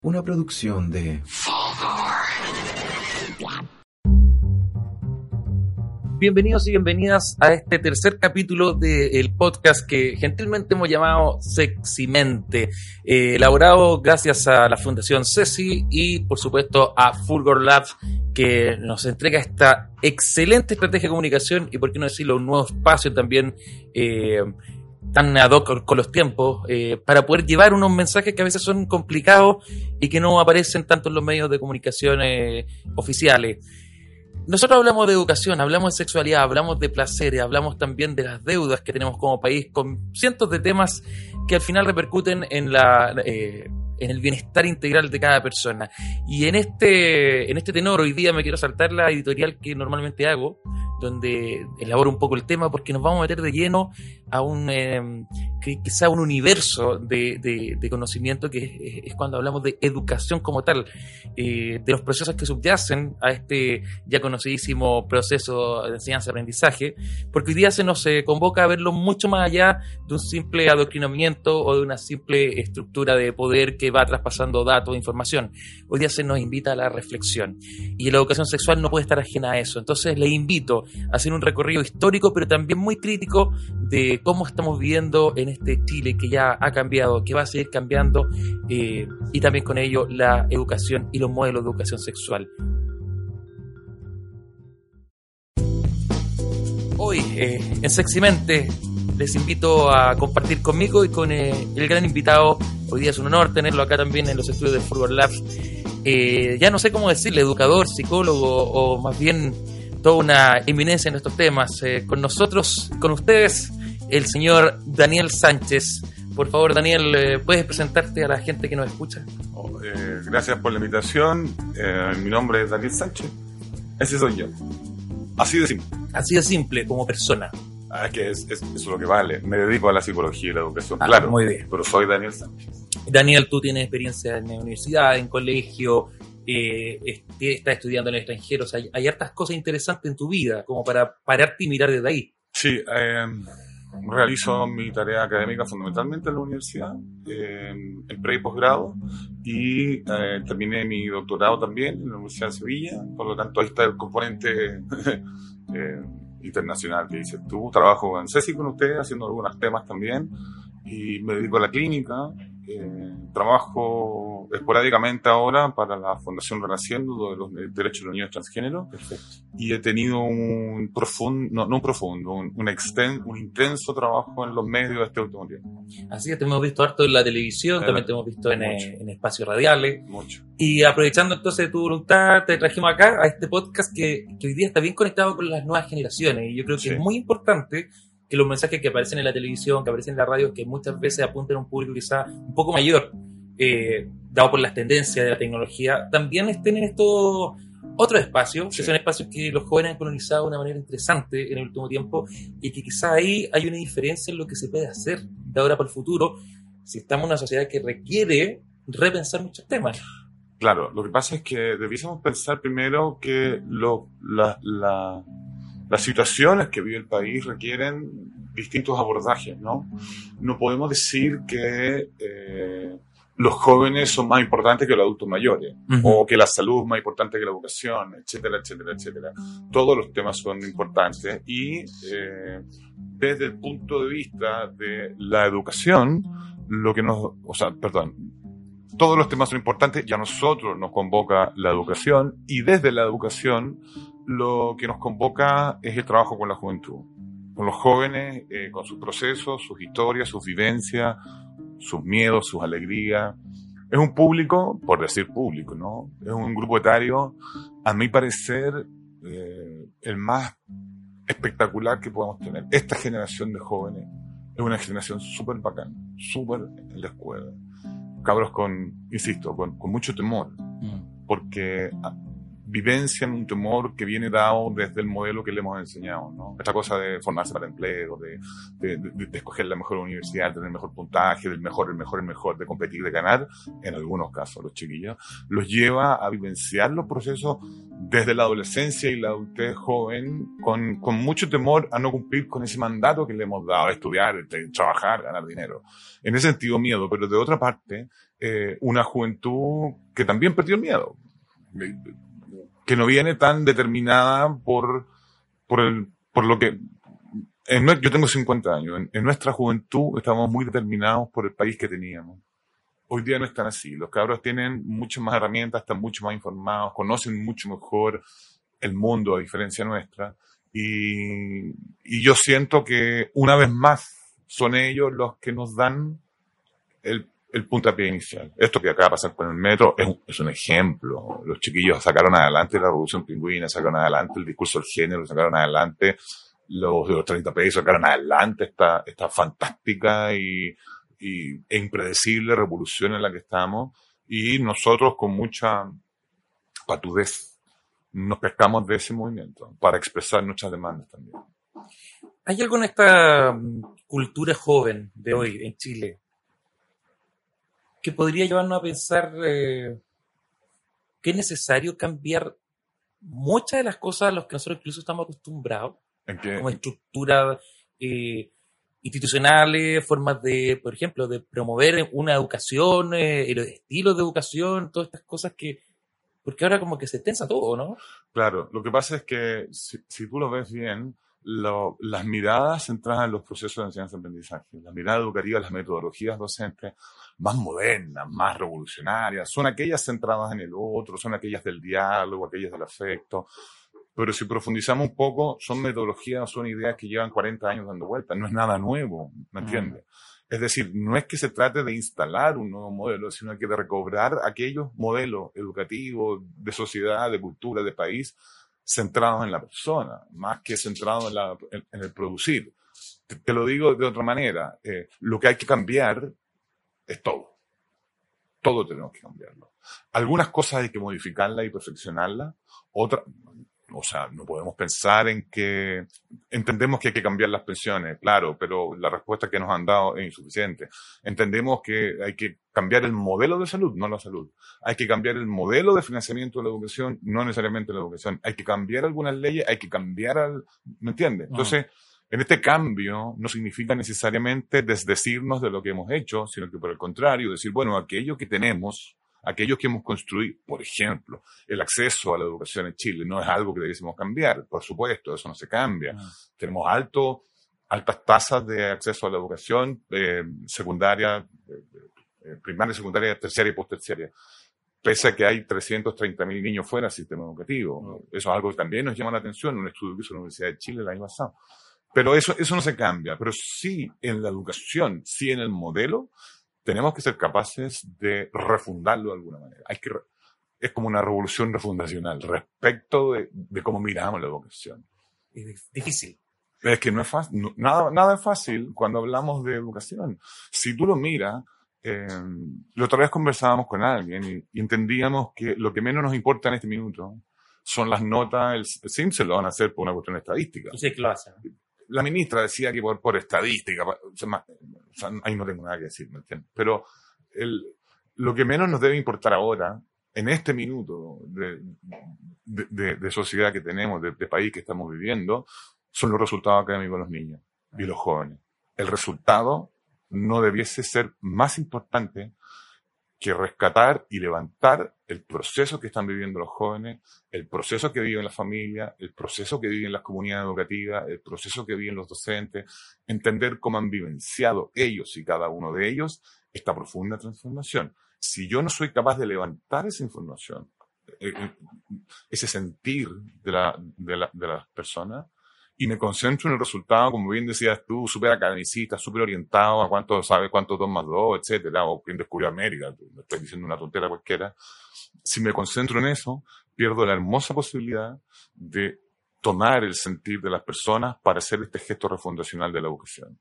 Una producción de Bienvenidos y bienvenidas a este tercer capítulo del podcast que gentilmente hemos llamado Seximente, eh, elaborado gracias a la Fundación Ceci y por supuesto a Fulgor Labs que nos entrega esta excelente estrategia de comunicación y por qué no decirlo, un nuevo espacio también eh, tan ad hoc con los tiempos eh, para poder llevar unos mensajes que a veces son complicados y que no aparecen tanto en los medios de comunicación eh, oficiales. Nosotros hablamos de educación, hablamos de sexualidad, hablamos de placeres, hablamos también de las deudas que tenemos como país, con cientos de temas que al final repercuten en la eh, en el bienestar integral de cada persona. Y en este, en este tenor hoy día me quiero saltar la editorial que normalmente hago, donde elaboro un poco el tema, porque nos vamos a meter de lleno a un eh, quizá un universo de, de, conocimiento que es, cuando hablamos de educación como tal, eh, de los procesos que subyacen a este ya conocidísimo proceso de enseñanza-aprendizaje, porque hoy día se nos eh, convoca a verlo mucho más allá de un simple adoctrinamiento o de una simple estructura de poder que va traspasando datos información. Hoy día se nos invita a la reflexión y la educación sexual no puede estar ajena a eso. Entonces le invito a hacer un recorrido histórico, pero también muy crítico de cómo estamos viviendo en este Chile que ya ha cambiado, que va a seguir cambiando, eh, y también con ello la educación y los modelos de educación sexual. Hoy, eh, en Seximente, les invito a compartir conmigo y con eh, el gran invitado. Hoy día es un honor tenerlo acá también en los estudios de Fulgor Labs. ya no sé cómo decirle, educador, psicólogo o más bien toda una eminencia en estos temas. con nosotros, con ustedes, el señor Daniel Sánchez. Por favor, Daniel, eh, ¿puedes presentarte a la gente que nos escucha? Oh, eh, gracias por la invitación. Eh, mi nombre es Daniel Sánchez. Ese soy yo. Así de simple. Así de simple, como persona. Ah, es que es, eso es lo que vale. Me dedico a la psicología y la educación, ah, claro. Muy bien. Pero soy Daniel Sánchez. Daniel, tú tienes experiencia en universidad, en colegio, estás estudiando en el extranjero. O sea, hay, hay hartas cosas interesantes en tu vida como para pararte y mirar desde ahí. Sí, eh, realizo mi tarea académica fundamentalmente en la universidad, en pre y posgrado, y eh, terminé mi doctorado también en la Universidad de Sevilla, por lo tanto ahí está el componente eh, internacional que dices tú. Trabajo en CESI con ustedes, haciendo algunos temas también, y me dedico a la clínica, eh, trabajo esporádicamente ahora para la Fundación Renaciendo de los Derechos de los Niños Transgénero. Y he tenido un profundo, no, no profundo, un, un, un, intenso trabajo en los medios de este último tiempo. Así que te hemos visto harto en la televisión, también te hemos visto en, eh, en, espacios radiales. Mucho. Y aprovechando entonces tu voluntad, te trajimos acá a este podcast que, que hoy día está bien conectado con las nuevas generaciones. Y yo creo que es muy importante que los mensajes que aparecen en la televisión, que aparecen en la radio, que muchas veces apuntan a un público quizá un poco mayor, eh, dado por las tendencias de la tecnología, también estén en estos otros espacios, que son espacios que los jóvenes han colonizado de una manera interesante en el último tiempo y que quizá ahí hay una diferencia en lo que se puede hacer de ahora para el futuro, si estamos en una sociedad que requiere repensar muchos temas. Claro, lo que pasa es que debiésemos pensar primero que lo, la, la las situaciones que vive el país requieren distintos abordajes, ¿no? No podemos decir que eh, los jóvenes son más importantes que los adultos mayores, o que la salud es más importante que la educación, etcétera, etcétera, etcétera. Todos los temas son importantes y eh, desde el punto de vista de la educación, lo que nos, o sea, perdón, todos los temas son importantes y a nosotros nos convoca la educación y desde la educación lo que nos convoca es el trabajo con la juventud, con los jóvenes, eh, con sus procesos, sus historias, sus vivencias, sus miedos, sus alegrías. Es un público, por decir público, ¿no? Es un grupo etario, a mi parecer, eh, el más espectacular que podemos tener. Esta generación de jóvenes es una generación súper bacana, súper en la escuela cabros con, insisto, con, con mucho temor, Mm. porque vivencian un temor que viene dado desde el modelo que le hemos enseñado, ¿no? Esta cosa de formarse para empleo, de, de, de- de escoger la mejor universidad, tener el mejor puntaje, del mejor, el mejor, el mejor, de competir, de ganar, en algunos casos los chiquillos, los lleva a vivenciar los procesos desde la adolescencia y la adultez joven con, con mucho temor a no cumplir con ese mandato que le hemos dado, estudiar, trabajar, ganar dinero. En ese sentido, miedo, pero de otra parte, eh, una juventud que también perdió el miedo que no viene tan determinada por, por, el, por lo que... yo tengo 50 años. En, en nuestra juventud estábamos muy determinados por el país que teníamos. Hoy día no están así. Los cabros tienen muchas más herramientas, están mucho más informados, conocen mucho mejor el mundo a diferencia nuestra. Y, y yo siento que una vez más son ellos los que nos dan el, el puntapié inicial. Esto que acaba de pasar con el metro es un, es un ejemplo. Los chiquillos sacaron adelante la revolución pingüina, sacaron adelante el discurso del género, sacaron adelante los de los 30 pesos, sacaron adelante esta, esta fantástica y, y, e impredecible revolución en la que estamos. Y nosotros con mucha patudez nos pescamos de ese movimiento para expresar nuestras demandas también. ¿Hay algo en esta mm, cultura joven de hoy en Chile que podría llevarnos a pensar eh, que es necesario cambiar muchas de las cosas a las que nosotros incluso estamos acostumbrados, como estructuras eh, institucionales, formas de, por ejemplo, de promover una educación, eh, el estilo de educación, todas estas cosas que, porque ahora como que se tensa todo, ¿no? Claro, lo que pasa es que si, si tú lo ves bien, lo- las miradas centradas en los procesos de enseñanza-aprendizaje, las miradas educativas, las metodologías docentes más modernas, más revolucionarias, son aquellas centradas en el otro, son aquellas del diálogo, aquellas del afecto. Pero si profundizamos un poco, son metodologías, son ideas que llevan 40 años dando vueltas, no es nada nuevo, ¿me entiendes? Es decir, no es que se trate de instalar un nuevo modelo, sino que de recobrar aquellos modelos educativos, de sociedad, de cultura, de país, centrados en la persona, más que centrados en, el producir. Te, te lo digo de otra manera, eh, lo que hay que cambiar es todo. Todo tenemos que cambiarlo. Algunas cosas hay que modificarlas y perfeccionarlas, otras, o sea, no podemos pensar en que entendemos que hay que cambiar las pensiones, claro, pero la respuesta que nos han dado es insuficiente. Entendemos que hay que cambiar el modelo de salud, no la salud. Hay que cambiar el modelo de financiamiento de la educación, no necesariamente la educación. Hay que cambiar algunas leyes, hay que cambiar al, ¿me entiendes? Entonces, en este cambio no significa necesariamente desdecirnos de lo que hemos hecho, sino que por el contrario, decir, bueno, aquello que tenemos, aquellos que hemos construido, por ejemplo, el acceso a la educación en Chile no es algo que debiésemos cambiar, por supuesto, eso no se cambia. Ah. Tenemos alto, altas tasas de acceso a la educación eh, secundaria, eh, eh, primaria, secundaria, terciaria y postterciaria. Pese a que hay 330.000 niños fuera del sistema educativo. Eso es algo que también nos llama la atención, un estudio que hizo la Universidad de Chile el año pasado. Pero eso, eso no se cambia. Pero sí en la educación, sí en el modelo, tenemos que ser capaces de refundarlo de alguna manera. Hay que, es como una revolución refundacional respecto de, de cómo miramos la educación. Es difícil. Es que no es fácil, no- nada, nada es fácil cuando hablamos de educación. Si tú lo miras, eh, la otra vez conversábamos con alguien y, entendíamos que lo que menos nos importa en este minuto son las notas, el SIM se lo van a hacer por una cuestión estadística. Que lo hacen. La ministra decía que por, estadística, ahí no tengo nada que decir. Pero lo que menos nos debe importar ahora, en este minuto de, de, sociedad que tenemos, de país que estamos viviendo, son los resultados académicos de los niños y los jóvenes. El resultado no debiese ser más importante que rescatar y levantar el proceso que están viviendo los jóvenes, el proceso que viven las familias, el proceso que viven las comunidades educativas, el proceso que viven los docentes, entender cómo han vivenciado ellos y cada uno de ellos esta profunda transformación. Si yo no soy capaz de levantar esa información, eh, eh, ese sentir de, la, de, la, de las personas, y me concentro en el resultado, como bien decías tú, súper academicista, súper orientado a cuánto sabe, cuánto 2 más 2, etcétera, o quién descubrió América, estoy diciendo una tontera cualquiera. Si me concentro en eso, pierdo la hermosa posibilidad de tomar el sentir de las personas para hacer este gesto refundacional de la educación.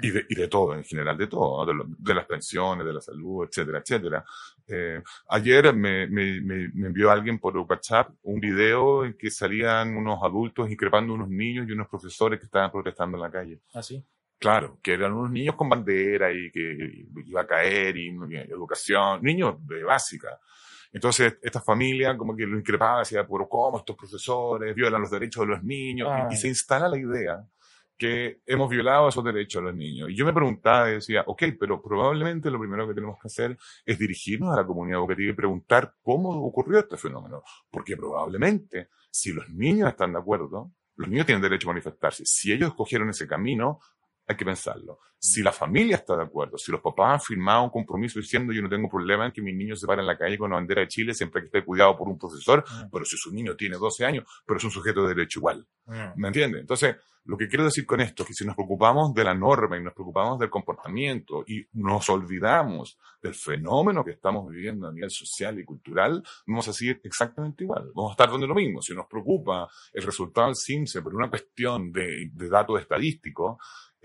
Y de, y de todo, en general, de todo, de, lo- de las pensiones, de la salud, etcétera, etcétera. Eh, ayer me, me, me, me envió alguien por WhatsApp un video en que salían unos adultos increpando a unos niños y unos profesores que estaban protestando en la calle. Así. Claro, que eran unos niños con bandera y que iba a caer y, y educación, niños de básica. Entonces, esta familia como que lo increpaba, decía, pero ¿cómo estos profesores violan los derechos de los niños? Y- Y, se instala la idea que hemos violado esos derechos de los niños. Y yo me preguntaba y decía, ok, pero probablemente lo primero que tenemos que hacer es dirigirnos a la comunidad educativa y preguntar cómo ocurrió este fenómeno. Porque probablemente, si los niños están de acuerdo, los niños tienen derecho a manifestarse. Si ellos escogieron ese camino, hay que pensarlo. Si la familia está de acuerdo, si los papás han firmado un compromiso diciendo yo no tengo problema en que mi niño se pare en la calle con la bandera de Chile siempre que esté cuidado por un profesor, Mm. pero si su niño tiene 12 años, pero es un sujeto de derecho igual. Mm. ¿Me entiendes? Entonces, lo que quiero decir con esto es que si nos preocupamos de la norma y nos preocupamos del comportamiento y nos olvidamos del fenómeno que estamos viviendo a nivel social y cultural, vamos a seguir exactamente igual. Vamos a estar donde lo mismo. Si nos preocupa el resultado del CIMSE por una cuestión de, de datos estadísticos,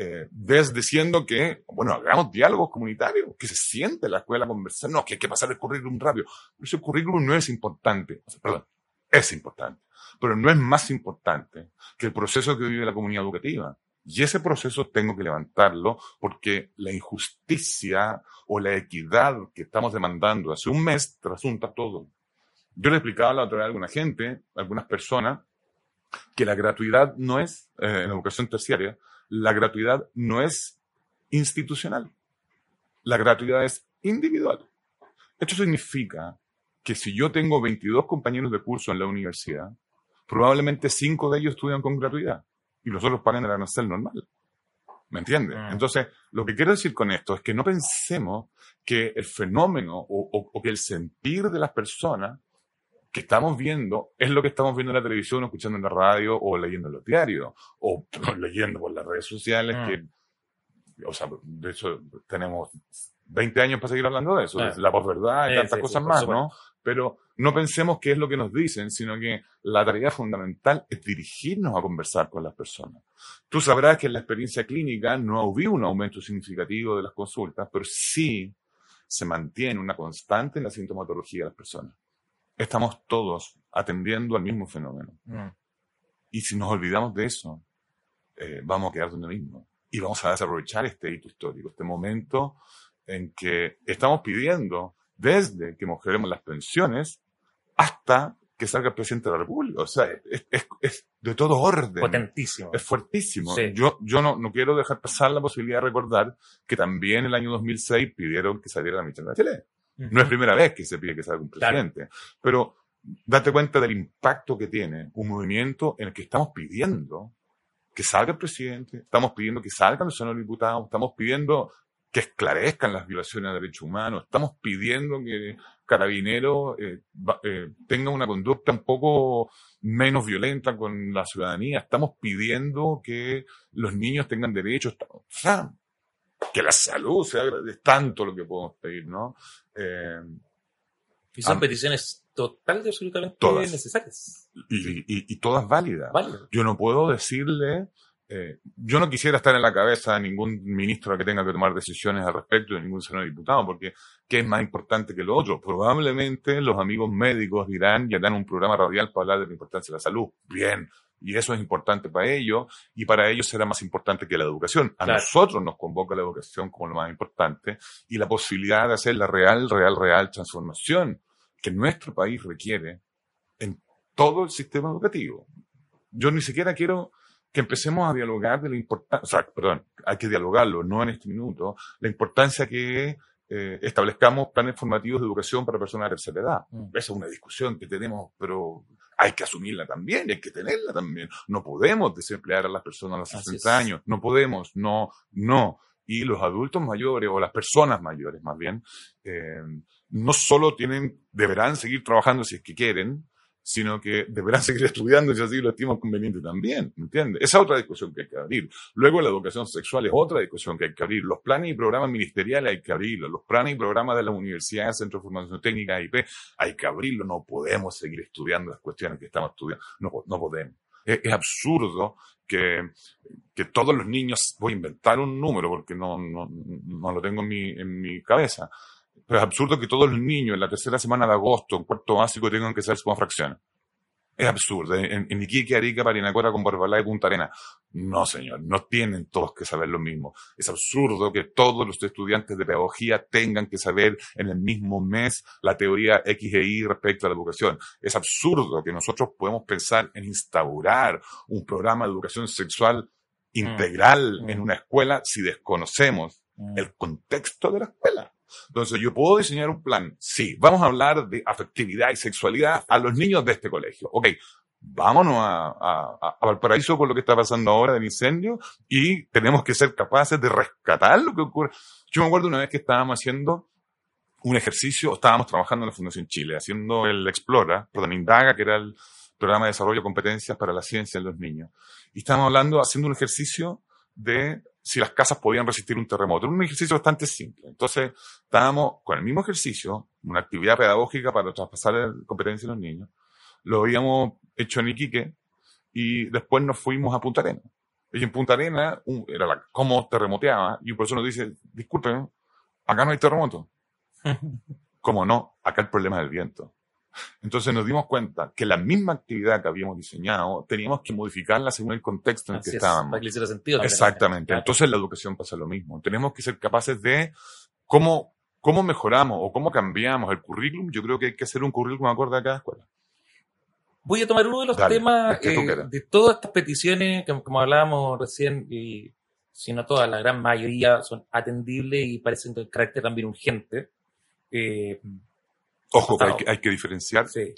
eh, ves diciendo que, bueno, hagamos diálogos comunitarios, que se siente la escuela a conversar, no, que hay que pasar el currículum rápido. Ese currículum no es importante, perdón, es importante, pero no es más importante que el proceso que vive la comunidad educativa. Y ese proceso tengo que levantarlo porque la injusticia o la equidad que estamos demandando hace un mes trasunta todo. Yo le explicaba la otra vez a alguna gente, a algunas personas, que la gratuidad no es, eh, en educación terciaria, la gratuidad no es institucional. La gratuidad es individual. Esto significa que si yo tengo 22 compañeros de curso en la universidad, probablemente 5 de ellos estudian con gratuidad y los otros pagan el arancel normal. ¿Me entiendes? Mm. Entonces, lo que quiero decir con esto es que no pensemos que el fenómeno o, o- o que el sentir de las personas que estamos viendo es lo que estamos viendo en la televisión, o escuchando en la radio, o leyendo en los diarios, o leyendo por las redes sociales, Mm. que, o sea, de hecho, tenemos 20 años para seguir hablando de eso, de la posverdad y tantas cosas más. ¿no? Pero no pensemos que es lo que nos dicen, sino que la tarea fundamental es dirigirnos a conversar con las personas. Tú sabrás que en la experiencia clínica no hubo un aumento significativo de las consultas, pero sí se mantiene una constante en la sintomatología de las personas. Estamos todos atendiendo al mismo fenómeno. Mm. Y si nos olvidamos de eso, eh, vamos a quedar donde mismo. Y vamos a desaprovechar este hito histórico, este momento en que estamos pidiendo desde que mejoremos las pensiones hasta que salga el presidente de la República. O sea, es, es- es de todo orden. Potentísimo. Es fuertísimo. Sí. Yo, yo no, no quiero dejar pasar la posibilidad de recordar que también en el año 2006 pidieron que saliera la Michelle Bachelet. No es primera vez que se pide que salga un Claro. presidente, pero date cuenta del impacto que tiene un movimiento en el que estamos pidiendo que salga el presidente, estamos pidiendo que salgan los senadores diputados, estamos pidiendo que esclarezcan las violaciones a derechos humanos, estamos pidiendo que Carabineros eh, eh, tenga una conducta un poco menos violenta con la ciudadanía, estamos pidiendo que los niños tengan derechos, o sea, que la salud sea es tanto lo que podemos pedir, ¿no? Eh, Y son peticiones total y absolutamente Todas. necesarias. y, y- y todas válidas. Yo no puedo decirle, eh, yo no quisiera estar en la cabeza de ningún ministro que tenga que tomar decisiones al respecto, de ningún senador diputado, porque ¿qué es más importante que lo otro? Probablemente los amigos médicos dirán y harán un programa radial para hablar de la importancia de la salud. Bien. Y eso es importante para ellos, y para ellos será más importante que la educación. A Claro. nosotros nos convoca la educación como lo más importante, y la posibilidad de hacer la real, real, real transformación que nuestro país requiere en todo el sistema educativo. Yo ni siquiera quiero que empecemos a dialogar de la importancia, o sea, perdón, hay que dialogarlo, no en este minuto, la importancia que eh, establezcamos planes formativos de educación para personas de tercera edad. Mm. Esa es una discusión que tenemos, pero hay que asumirla también, hay que tenerla también. No podemos desemplear a las personas a los Así 60 es. años, no podemos, no, no. Y los adultos mayores, o las personas mayores más bien, eh, no solo tienen, deberán seguir trabajando si es que quieren, sino que deberán seguir estudiando si así lo estiman conveniente también, ¿me entiendes? Esa es otra discusión que hay que abrir. Luego la educación sexual es otra discusión que hay que abrir. Los planes y programas ministeriales hay que abrirlos. Los planes y programas de las universidades, Centro de Formación Técnica, IP, hay que abrirlos. No podemos seguir estudiando las cuestiones que estamos estudiando. No, no podemos. Es, es absurdo que, que todos los niños, voy a inventar un número porque no, no, no lo tengo en mi, en mi cabeza, pero es absurdo que todos los niños en la tercera semana de agosto, en cuarto básico, tengan que hacer suma fracciones. Es absurdo. En, en Iquique, Arica, Parinacora, con Barbalá y Punta Arena. No, señor. No tienen todos que saber lo mismo. Es absurdo que todos los estudiantes de pedagogía tengan que saber en el mismo mes la teoría X e Y respecto a la educación. Es absurdo que nosotros podemos pensar en instaurar un programa de educación sexual integral Mm. en una escuela si desconocemos Mm. el contexto de la escuela. Entonces, yo puedo diseñar un plan. Sí, vamos a hablar de afectividad y sexualidad a los niños de este colegio. Ok, vámonos a, a, a- Valparaíso con lo que está pasando ahora del incendio y tenemos que ser capaces de rescatar lo que ocurre. Yo me acuerdo una vez que estábamos haciendo un ejercicio, estábamos trabajando en la Fundación Chile, haciendo el Explora, perdón, Indaga, que era el programa de desarrollo de competencias para la ciencia en los niños. Y estábamos hablando, haciendo un ejercicio de si las casas podían resistir un terremoto. Era un ejercicio bastante simple. Entonces, estábamos con el mismo ejercicio, una actividad pedagógica para traspasar el- competencia a los niños. Lo habíamos hecho en Iquique y después nos fuimos a Punta Arena. Y en Punta Arena un- era la, cómo terremoteaba y un profesor nos dice, disculpen, acá no hay terremoto. ¿Cómo no? Acá el problema es el viento. Entonces nos dimos cuenta que la misma actividad que habíamos diseñado teníamos que modificarla según el contexto en el que es, estábamos. para que le hiciera sentido. Exactamente. Claro. Entonces en la educación pasa lo mismo. Tenemos que ser capaces de cómo, cómo mejoramos o cómo cambiamos el currículum. Yo creo que hay que hacer un currículum acorde a cada escuela. Voy a tomar uno de los Dale, temas el que eh, de todas estas peticiones, que como hablábamos recién, y si no todas, la gran mayoría son atendibles y parecen de carácter también urgente. Eh, Ojo, que hay, que hay que diferenciar sí,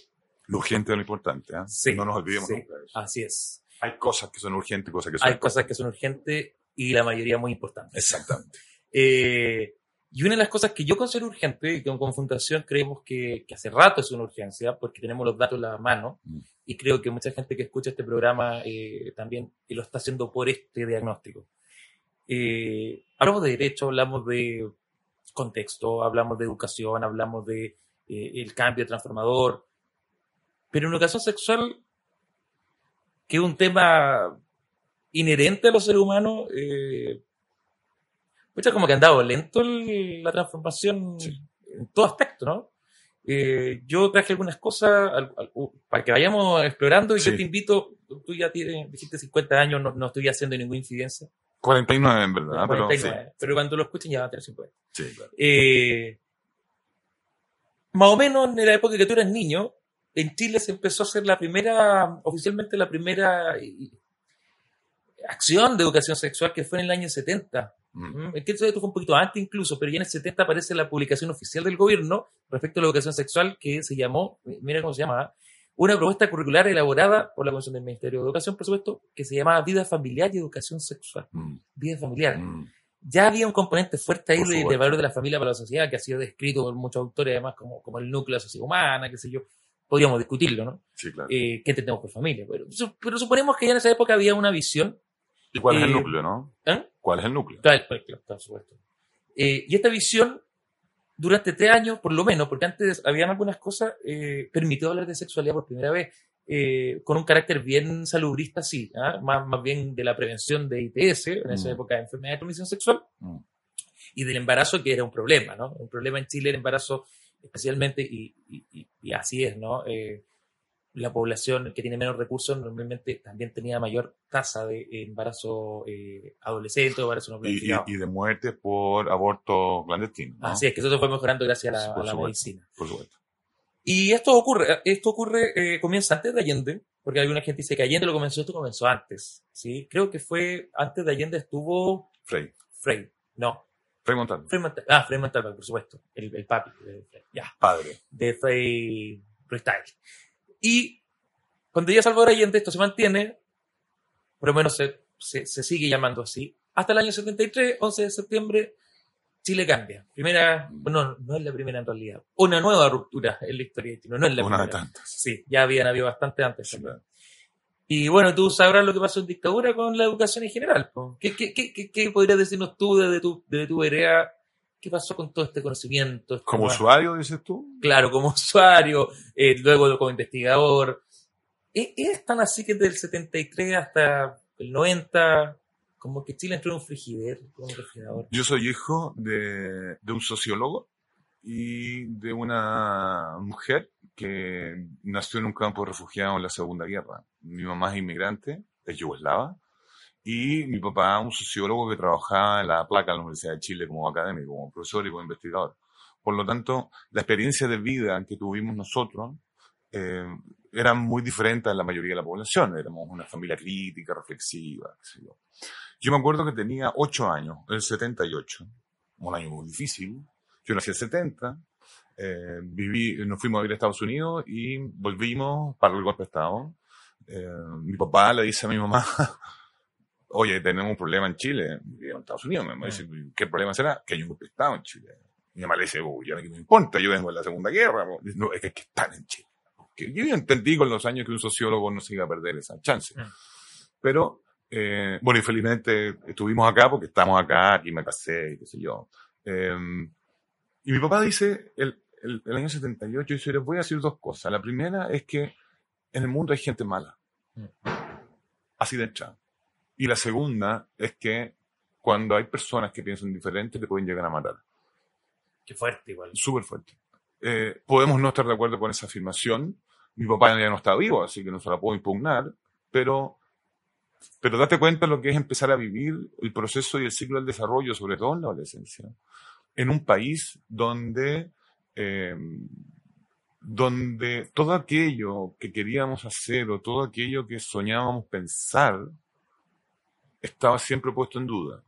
lo urgente de lo importante. ¿ah? Sí, no nos olvidemos sí. nunca de eso. así es. Hay cosas que son urgentes y cosas que son Hay cosas que son urgentes y la mayoría muy importantes. Exactamente. Eh, y una de las cosas que yo considero urgente y que como Fundación creemos que, que hace rato es una urgencia porque tenemos los datos en la mano Mm. y creo que mucha gente que escucha este programa eh, también lo está haciendo por este diagnóstico. Eh, hablamos de derecho, hablamos de contexto, hablamos de educación, hablamos de eh, el cambio transformador, pero en educación sexual, que es un tema inherente a los seres humanos, eh, Pucha, como que ha andado lento el- la transformación Sí. en todo aspecto, ¿no? Eh, yo traje algunas cosas al- al- para que vayamos explorando y Sí. yo te invito, tú ya tienes, dijiste 50 años, no, no estoy haciendo ninguna incidencia, 49 en verdad, Ah, pero 49, pero cuando lo escuchen ya va a tener 50. sí, sí, claro. Eh, más o menos en la época que tú eras niño, en Chile se empezó a hacer la primera, oficialmente la primera eh, acción de educación sexual que fue en el año 70. Mm. Mm, Es que fue un poquito antes incluso, pero ya en el 70 aparece la publicación oficial del gobierno respecto a la educación sexual que se llamó, mira cómo se llama, una propuesta curricular elaborada por la Comisión del Ministerio de Educación, por supuesto, que se llamaba Vida Familiar y Educación Sexual. Mm, Vida familiar. mm. Ya había un componente fuerte ahí de, de valor de la familia para la sociedad que ha sido descrito por muchos autores, además, como, como el núcleo de la sociedad humana, qué sé yo. Podríamos discutirlo, ¿no? Sí, claro. Eh, ¿Qué entendemos por familia? Pero, pero suponemos que ya en esa época había una visión. ¿Y cuál es el eh, núcleo, no? ¿eh? ¿Cuál es el núcleo? Claro, claro, por supuesto. Eh, y esta visión, durante tres años, por lo menos, porque antes habían algunas cosas, permitió hablar de sexualidad por primera vez, eh, con un carácter bien salubrista, sí, ¿ah? más, más bien de la prevención de ITS, en esa Mm. época de enfermedad de transmisión sexual, Mm. y del embarazo, que era un problema, ¿no? Un problema en Chile, el embarazo, especialmente, y, y- y- y así es, ¿no? Eh, la población que tiene menos recursos normalmente también tenía mayor tasa de embarazo eh, adolescente embarazo no Y, planificado. y, y de muerte por aborto clandestino. ¿no? Así es, que eso se fue mejorando gracias a la, a la supuesto. medicina. Por supuesto. Y esto ocurre, esto ocurre, eh, comienza antes de Allende, porque alguna gente dice que Allende lo comenzó, esto comenzó antes, ¿sí? Creo que fue, antes de Allende estuvo Frey. Frey, no, Frey Montalvo. Frei Montalva, ah, Frei Montalva, por supuesto, el, el papi de ya, Padre. de Frei Freestyle. Y cuando llega Salvador Allende, esto se mantiene, por lo menos se, se, se sigue llamando así, hasta el año 73, 11 de septiembre, Chile cambia. Primera, no, no es la primera en realidad. Una nueva ruptura en la historia de Chile. No es la Una de primera. tantas. Sí, ya habían habido bastante antes. Sí, claro. Y bueno, tú sabrás lo que pasó en dictadura con la educación en general. ¿Qué, qué, qué, qué, podrías decirnos tú desde tu, desde tu vereda? ¿Qué pasó con todo este conocimiento? Esta Como usuario, dices tú. Claro, como usuario, eh, luego como investigador. ¿Es, es tan así que desde el 73 hasta el 90, como que Chile entró en un frigider, un refrigerador? Yo soy hijo de, de un sociólogo y de una mujer que nació en un campo de refugiados en la Segunda Guerra. Mi mamá es inmigrante, es yugoslava, y mi papá un sociólogo que trabajaba en la placa de la Universidad de Chile como académico, como profesor y como investigador. Por lo tanto, la experiencia de vida que tuvimos nosotros eh, era muy diferente a la mayoría de la población. Éramos una familia crítica, reflexiva. Qué sé yo. yo me acuerdo que tenía ocho años, el 78, un año muy difícil. Yo nací en el 70, eh, viví, nos fuimos a vivir a Estados Unidos y volvimos para el golpe de Estado. Eh, mi papá le dice a mi mamá, oye, tenemos un problema en Chile, en Estados Unidos. Mi mamá dice, ¿qué problema será? Que hay un golpe de Estado en Chile. Mi mamá le dice, uy, ya no me importa, yo vengo de la Segunda Guerra. No, es que, es que están en Chile. Que yo entendí con los años que un sociólogo no se iba a perder esa chance. Mm. Pero, eh, bueno, infelizmente estuvimos acá porque estamos acá, aquí me casé y qué sé yo. Eh, y mi papá dice, el, el, el año 78, dice, les voy a decir dos cosas. La primera es que en el mundo hay gente mala. Así de entrada. Y la segunda es que cuando hay personas que piensan diferente, te pueden llegar a matar. Qué fuerte igual. Súper fuerte. Eh, podemos no estar de acuerdo con esa afirmación. Mi papá ya no está vivo, así que no se la puedo impugnar, pero, pero date cuenta de lo que es empezar a vivir el proceso y el ciclo del desarrollo, sobre todo en la adolescencia, en un país donde, eh, donde todo aquello que queríamos hacer o todo aquello que soñábamos pensar estaba siempre puesto en duda.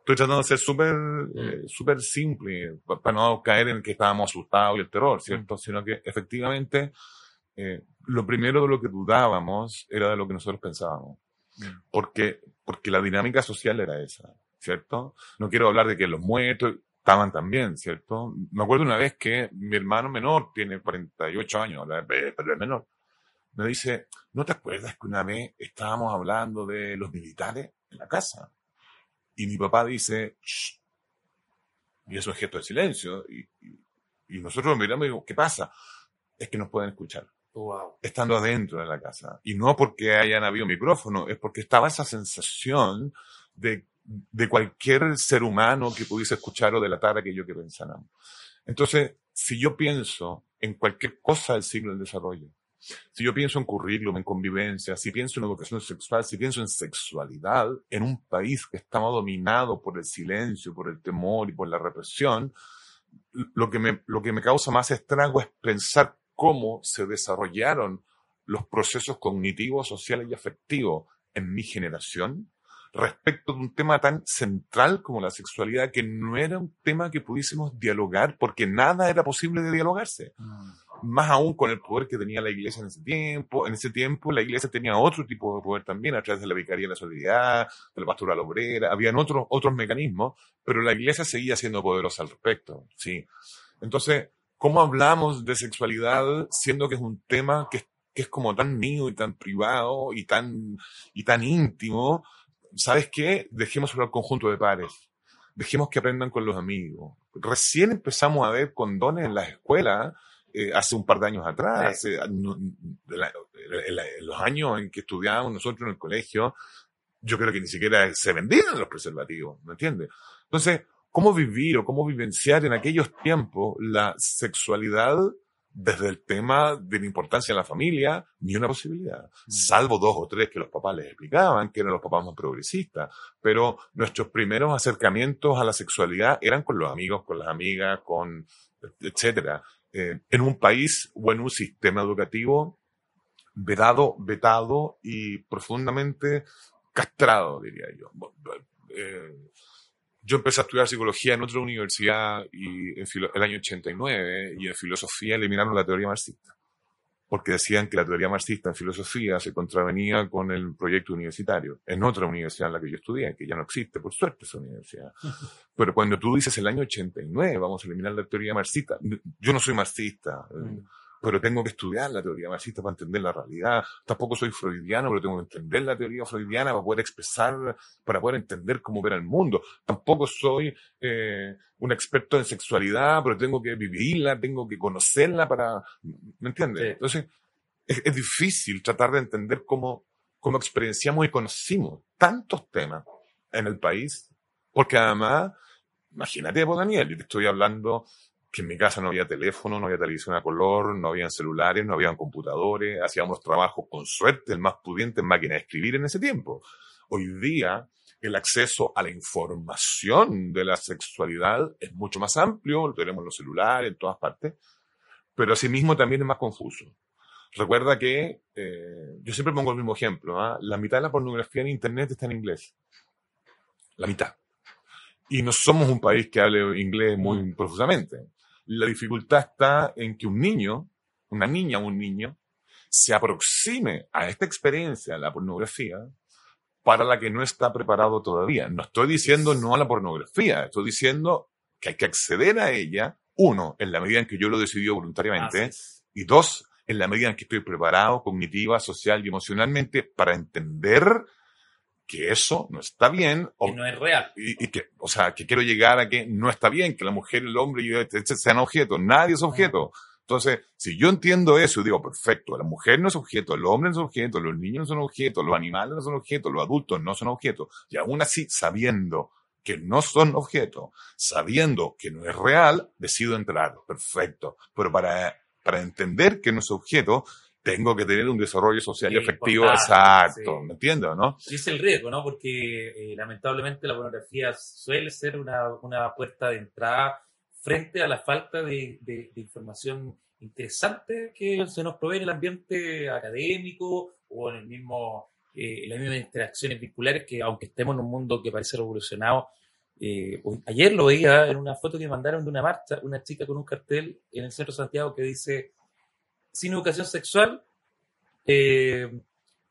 Estoy tratando de ser súper eh, súper simple pa- para no caer en que estábamos asustados y el terror, ¿cierto? Sino que efectivamente eh, lo primero de lo que dudábamos era de lo que nosotros pensábamos. Porque, porque la dinámica social era esa, ¿cierto? No quiero hablar de que los muertos estaban también, ¿cierto? Me acuerdo una vez que mi hermano menor tiene 48 años, pero es menor. Me dice, ¿no te acuerdas que una vez estábamos hablando de los militares en la casa? Y mi papá dice, "Shh". y eso es gesto de silencio. Y, y- y nosotros miramos y digo, ¿qué pasa? Es que nos pueden escuchar, Estando adentro de la casa. Y no porque hayan habido micrófono, es porque estaba esa sensación de, de cualquier ser humano que pudiese escuchar o delatar aquello que pensáramos. Entonces, si yo pienso en cualquier cosa del siglo del desarrollo, si yo pienso en currículum, en convivencia, si pienso en educación sexual, si pienso en sexualidad, en un país que estaba dominado por el silencio, por el temor y por la represión, lo que me, lo que me causa más estrago es pensar cómo se desarrollaron los procesos cognitivos, sociales y afectivos en mi generación respecto de un tema tan central como la sexualidad, que no era un tema que pudiésemos dialogar porque nada era posible de dialogarse más aún con el poder que tenía la iglesia en ese tiempo. En ese tiempo la iglesia tenía otro tipo de poder también a través de la vicaría de la solidaridad, de la pastoral obrera, habían otros, otros mecanismos, pero la iglesia seguía siendo poderosa al respecto, sí. Entonces, ¿cómo hablamos de sexualidad siendo que es un tema que, es- que es como tan mío y tan privado y tan, y tan íntimo? ¿Sabes qué? Dejemos al conjunto de pares. Dejemos que aprendan con los amigos. Recién empezamos a ver condones en las escuelas eh, hace un par de años atrás, hace- no- de la- la- los años en que estudiábamos nosotros en el colegio, yo creo que ni siquiera se vendían los preservativos, ¿me entiendes? Entonces, ¿cómo vivir o cómo vivenciar en aquellos tiempos la sexualidad desde el tema de la importancia de la familia? Ni una posibilidad, salvo dos o tres que los papás les explicaban, que eran los papás más progresistas, pero nuestros primeros acercamientos a la sexualidad eran con los amigos, con las amigas, con etcétera eh, en un país o en un sistema educativo vedado, vetado y profundamente castrado, diría yo. Eh, yo empecé a estudiar psicología en otra universidad y en el año 89 y en filosofía eliminaron la teoría marxista. Porque decían que la teoría marxista en filosofía se contravenía con el proyecto universitario. En otra universidad en la que yo estudié, que ya no existe, por suerte, esa universidad. Pero cuando tú dices el año 89, vamos a eliminar la teoría marxista, yo no soy marxista, eh, pero tengo que estudiar la teoría marxista para entender la realidad. Tampoco soy freudiano, pero tengo que entender la teoría freudiana para poder expresar, para poder entender cómo ver el mundo. Tampoco soy eh, un experto en sexualidad, pero tengo que vivirla, tengo que conocerla para... ¿Me entiendes? Sí. Entonces, es, es difícil tratar de entender cómo, cómo experienciamos y conocimos tantos temas en el país, porque además, imagínate, vos, Daniel, yo te estoy hablando que en mi casa no había teléfono, no había televisión a color, no habían celulares, no habían computadores, hacíamos trabajos con suerte, el más pudiente en máquina de escribir en ese tiempo. Hoy día, el acceso a la información de la sexualidad es mucho más amplio, lo tenemos en los celulares, en todas partes, pero asimismo también es más confuso. Recuerda que, eh, yo siempre pongo el mismo ejemplo, ¿ah? la mitad de la pornografía en Internet está en inglés. La mitad. Y no somos un país que hable inglés muy profusamente. La dificultad está en que un niño, una niña o un niño, se aproxime a esta experiencia, la pornografía, para la que no está preparado todavía. No estoy diciendo no a la pornografía, estoy diciendo que hay que acceder a ella, uno, en la medida en que yo lo decidí voluntariamente, y dos, en la medida en que estoy preparado cognitiva, social y emocionalmente para entender que eso no está bien. O, que no es real. Y, y, que, o sea, que quiero llegar a que no está bien que la mujer, el hombre y el, sean objetos. Nadie es objeto. Entonces, si yo entiendo eso y digo, perfecto, la mujer no es objeto, el hombre no es objeto, los niños no son objetos, los animales no son objetos, los adultos no son objetos, y aún así, sabiendo que no son objetos, sabiendo que no es real, decido entrar. Perfecto. Pero para, para entender que no es objeto, tengo que tener un desarrollo social y efectivo exacto, sí. ¿me entiendes, no? Y es el riesgo, ¿no? Porque eh, lamentablemente la pornografía suele ser una, una puerta de entrada frente a la falta de, de- de información interesante que se nos provee en el ambiente académico o en el mismo, eh, en las mismas interacciones vinculares que aunque estemos en un mundo que parece revolucionado, eh, ayer lo veía en una foto que mandaron de una marcha, una chica con un cartel en el centro de Santiago que dice, sin educación sexual, eh,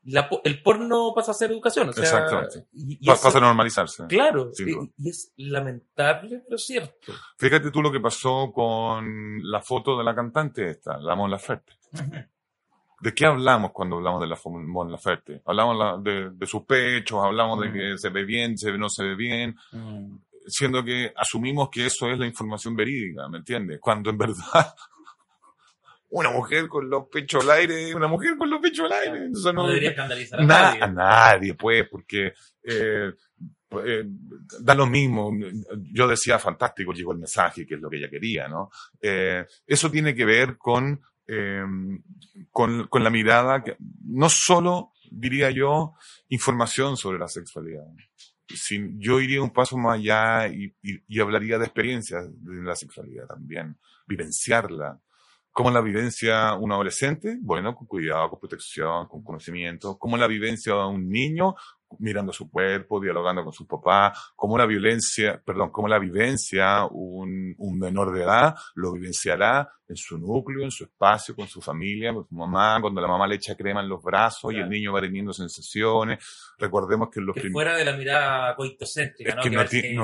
la el porno pasa a ser educación. O sea, Exactamente. y- y Pa- eso- Pasa a normalizarse. Claro, y, y es lamentable, pero cierto. Fíjate tú lo que pasó con la foto de la cantante esta, la Mon Laferte. ¿De qué hablamos cuando hablamos de la Mon Laferte? Hablamos la- de, de sus pechos, hablamos de que se ve bien, se ve, no se ve bien, siendo que asumimos que eso es la información verídica, ¿me entiendes? Cuando en verdad una mujer con los pechos al aire, una mujer con los pechos al aire. No no, debería escandalizar a Na- nadie. a nadie, pues, porque eh, eh, da lo mismo. Yo decía, fantástico, llegó el mensaje, que es lo que ella quería, ¿no? Eh, eso tiene que ver con, eh, con, con la mirada, que, no solo, diría yo, información sobre la sexualidad. Sin- yo iría un paso más allá y, y- y hablaría de experiencias de la sexualidad también, vivenciarla. ¿Cómo la vivencia un adolescente? Bueno, con cuidado, con protección, con conocimiento. ¿Cómo la vivencia un niño? Mirando su cuerpo, dialogando con su papá. ¿Cómo la violencia, perdón, cómo la vivencia un, un menor de edad? Lo vivenciará en su núcleo, en su espacio, con su familia, con su mamá, cuando la mamá le echa crema en los brazos y el niño va teniendo sensaciones. Recordemos que en los Que fuera de la mirada coitocéntrica, es ¿no? que no, ti-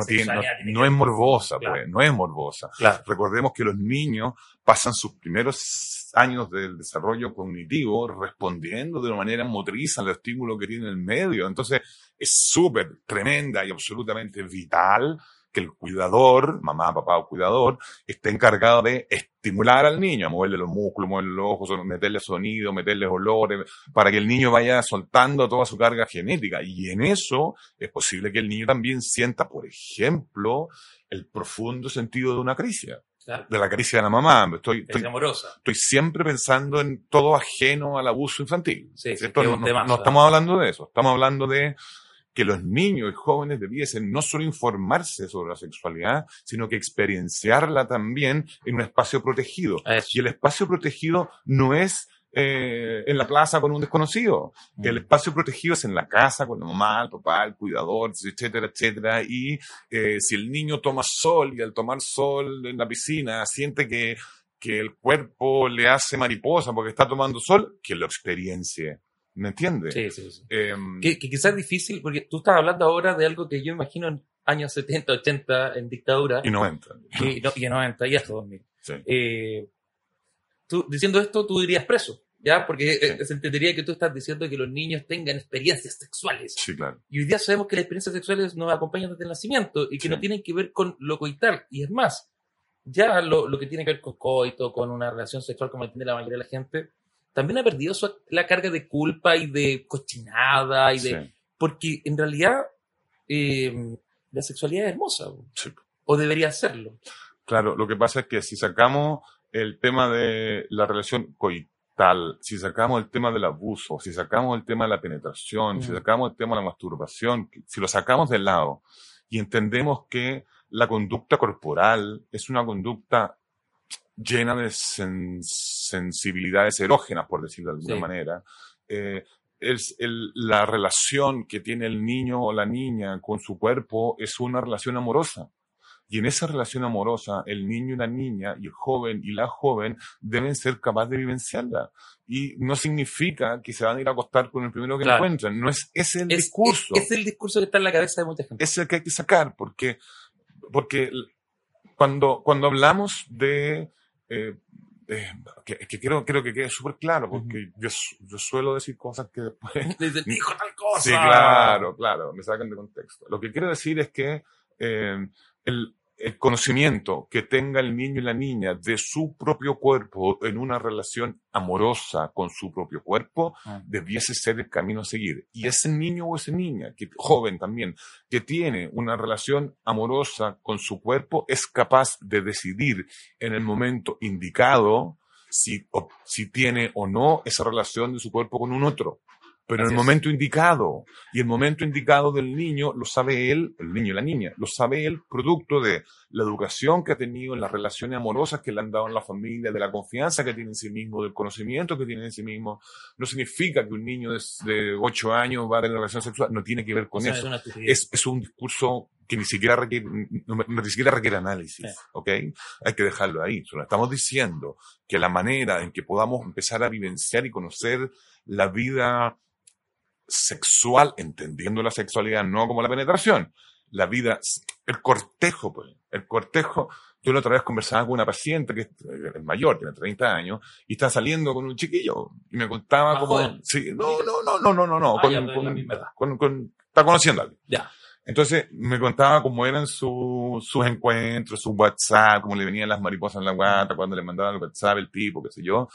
no es morbosa, Claro. pues, no es morbosa. Claro. Recordemos que los niños pasan sus primeros años del desarrollo cognitivo respondiendo de una manera motriz al estímulo que tiene el medio. Entonces, es súper tremenda y absolutamente vital que el cuidador, mamá, papá o cuidador, esté encargado de estimular al niño, a moverle los músculos, moverle los ojos, meterle sonido, meterle olores, para que el niño vaya soltando toda su carga genética. Y en eso es posible que el niño también sienta, por ejemplo, el profundo sentido de una caricia, Claro. de la caricia de la mamá. Estoy, Es estoy, amorosa. estoy siempre pensando en todo ajeno al abuso infantil. No, estamos hablando de eso, estamos hablando de que los niños y jóvenes debiesen no solo informarse sobre la sexualidad, sino que experienciarla también en un espacio protegido. Eso. Y el espacio protegido no es eh, en la plaza con un desconocido. Mm. El espacio protegido es en la casa con la mamá, el papá, el cuidador, etcétera, etcétera. Y eh, si el niño toma sol y al tomar sol en la piscina siente que, que el cuerpo le hace mariposa porque está tomando sol, que lo experiencie. ¿Me entiendes? Sí, sí, sí. Em, Que, que quizás es difícil, porque tú estás hablando ahora de algo que yo imagino en años 70, 80, en dictadura, y no entra. y, no, y en 90 y hasta 2000. Sí. Eh, tú, diciendo esto, tú dirías preso, ¿ya? Porque eh, Sí. se entendería que tú estás diciendo que los niños tengan experiencias sexuales. Sí, claro. Y hoy día sabemos que las experiencias sexuales nos acompañan desde el nacimiento y que Sí. no tienen que ver con lo coital. Y es más, ya lo, lo que tiene que ver con coito, con una relación sexual como la tiene la mayoría de la gente, también ha perdido su- la carga de culpa y de cochinada y de... Sí, Porque en realidad eh, la sexualidad es hermosa, sí. o debería serlo. Claro, lo que pasa es que si sacamos el tema de la relación coital, si sacamos el tema del abuso, si sacamos el tema de la penetración, si Mm. sacamos el tema de la masturbación, si lo sacamos de lado y entendemos que la conducta corporal es una conducta llena de sen- sensibilidades erógenas, por decirlo de alguna Sí. manera, eh, el- la relación que tiene el niño o la niña con su cuerpo es una relación amorosa. Y en esa relación amorosa, el niño y la niña, y el joven y la joven, deben ser capaces de vivenciarla. Y no significa que se van a ir a acostar con el primero que Claro. encuentren. No es ese el Es, discurso. es- es el discurso que está en la cabeza de mucha gente. Es el que hay que sacar, porque, porque cuando, cuando hablamos de... eh, eh, que, que quiero, quiero que quede súper claro, porque yo, su- yo suelo decir cosas que después Dice, dijo tal cosa. Sí, claro, claro, me sacan de contexto. Lo que quiero decir es que eh, el, el conocimiento que tenga el niño y la niña de su propio cuerpo en una relación amorosa con su propio cuerpo Ah. debiese ser el camino a seguir. Y ese niño o esa niña, que, joven también, que tiene una relación amorosa con su cuerpo, es capaz de decidir en el momento indicado si, o- si tiene o no esa relación de su cuerpo con un otro. Pero en Así el es. momento indicado. Y el momento indicado del niño lo sabe él, el niño y la niña, lo sabe él producto de la educación que ha tenido, las relaciones amorosas que le han dado en la familia, de la confianza que tiene en sí mismo, del conocimiento que tiene en sí mismo. No significa que un niño de, de 8 años va a tener relación sexual, no tiene que ver con O sea, eso es es, es un discurso que ni siquiera requiere, no- ni siquiera requiere análisis, Sí. ¿ok? Hay que dejarlo ahí. Solo estamos diciendo que la manera en que podamos empezar a vivenciar y conocer la vida sexual, entendiendo la sexualidad no como la penetración, la vida, el cortejo, pues, el cortejo. Yo la otra vez conversaba con una paciente que es mayor, tiene 30 años, y está saliendo con un chiquillo, y me contaba como, sí, no, no, no, no, no, no, no, Ah, con- con- con- con- está conociendo a alguien. Ya. Entonces me contaba cómo eran su- sus encuentros, su WhatsApp, cómo le venían las mariposas en la guata, cuando le mandaban el WhatsApp el tipo, qué sé yo.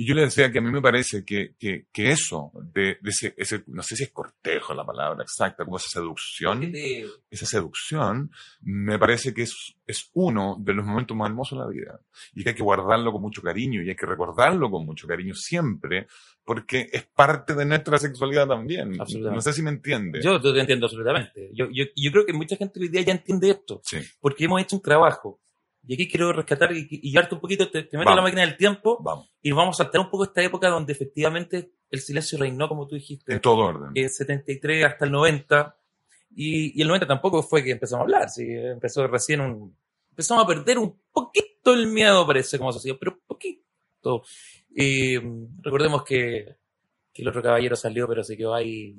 Y yo le decía que a mí me parece que, que, que eso, de, de ese, ese, no sé si es cortejo la palabra exacta, como esa seducción, esa seducción, me parece que es, es uno de los momentos más hermosos de la vida. Y que hay que guardarlo con mucho cariño y hay que recordarlo con mucho cariño siempre, porque es parte de nuestra sexualidad también. No sé si me entiende. Yo te entiendo absolutamente. Yo, yo, yo creo que mucha gente hoy día ya entiende esto, Sí, porque hemos hecho un trabajo. Y aquí quiero rescatar y, y llevarte un poquito, te, te meto Vamos. la máquina del tiempo vamos, y vamos a saltar un poco esta época donde efectivamente el silencio reinó, como tú dijiste, en todo orden. eh, 73 hasta el 90. Y, y el 90 tampoco fue que empezamos a hablar, sí, empezó recién un... Empezamos a perder un poquito el miedo, parece, como sociedad, pero poquito. Y, mm, recordemos que, que el otro caballero salió, pero se quedó ahí.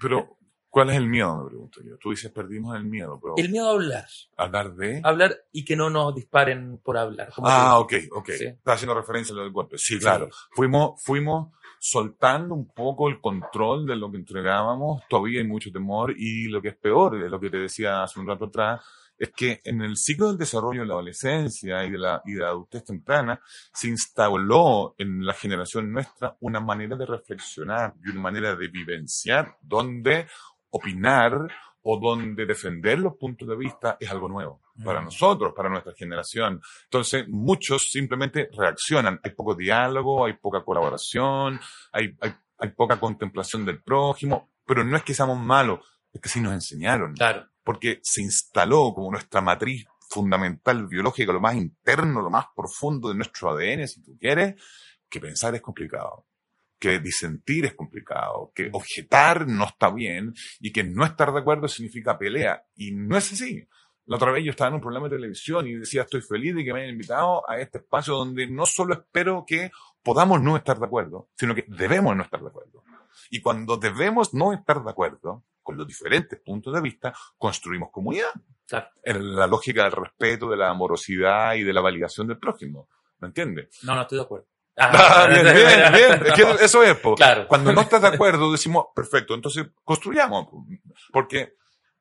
Pero, ¿cuál es el miedo? Me pregunto yo. Tú dices, perdimos el miedo, pero El miedo a hablar. hablar de... Hablar y que no nos disparen por hablar. Ah, ok, ok. Sí. Está haciendo referencia a lo del golpe. Sí, claro. Fuimos, fuimos soltando un poco el control de lo que entregábamos. Todavía hay mucho temor y lo que es peor, de lo que te decía hace un rato atrás, es que en el ciclo del desarrollo de la adolescencia y de la, y de la adultez temprana se instauró en la generación nuestra una manera de reflexionar y una manera de vivenciar donde opinar o donde defender los puntos de vista es algo nuevo para nosotros, para nuestra generación. Entonces, muchos simplemente reaccionan. Hay poco diálogo, hay poca colaboración, hay, hay, hay poca contemplación del prójimo, pero no es que seamos malos, es que sí nos enseñaron, Claro. porque se instaló como nuestra matriz fundamental biológica, lo más interno, lo más profundo de nuestro ADN, si tú quieres, que pensar es complicado, que disentir es complicado, que objetar no está bien y que no estar de acuerdo significa pelea. Y no es así. La otra vez yo estaba en un programa de televisión y decía, estoy feliz de que me hayan invitado a este espacio donde no solo espero que podamos no estar de acuerdo, sino que debemos no estar de acuerdo. Y cuando debemos no estar de acuerdo con los diferentes puntos de vista, construimos comunidad. Claro. En la lógica del respeto, de la amorosidad y de la validación del prójimo. ¿Me entiendes? No, no estoy de acuerdo. Ah, bien, bien, bien. Es que eso es, po. Claro. Cuando no estás de acuerdo, decimos, perfecto, entonces construyamos. po. Porque,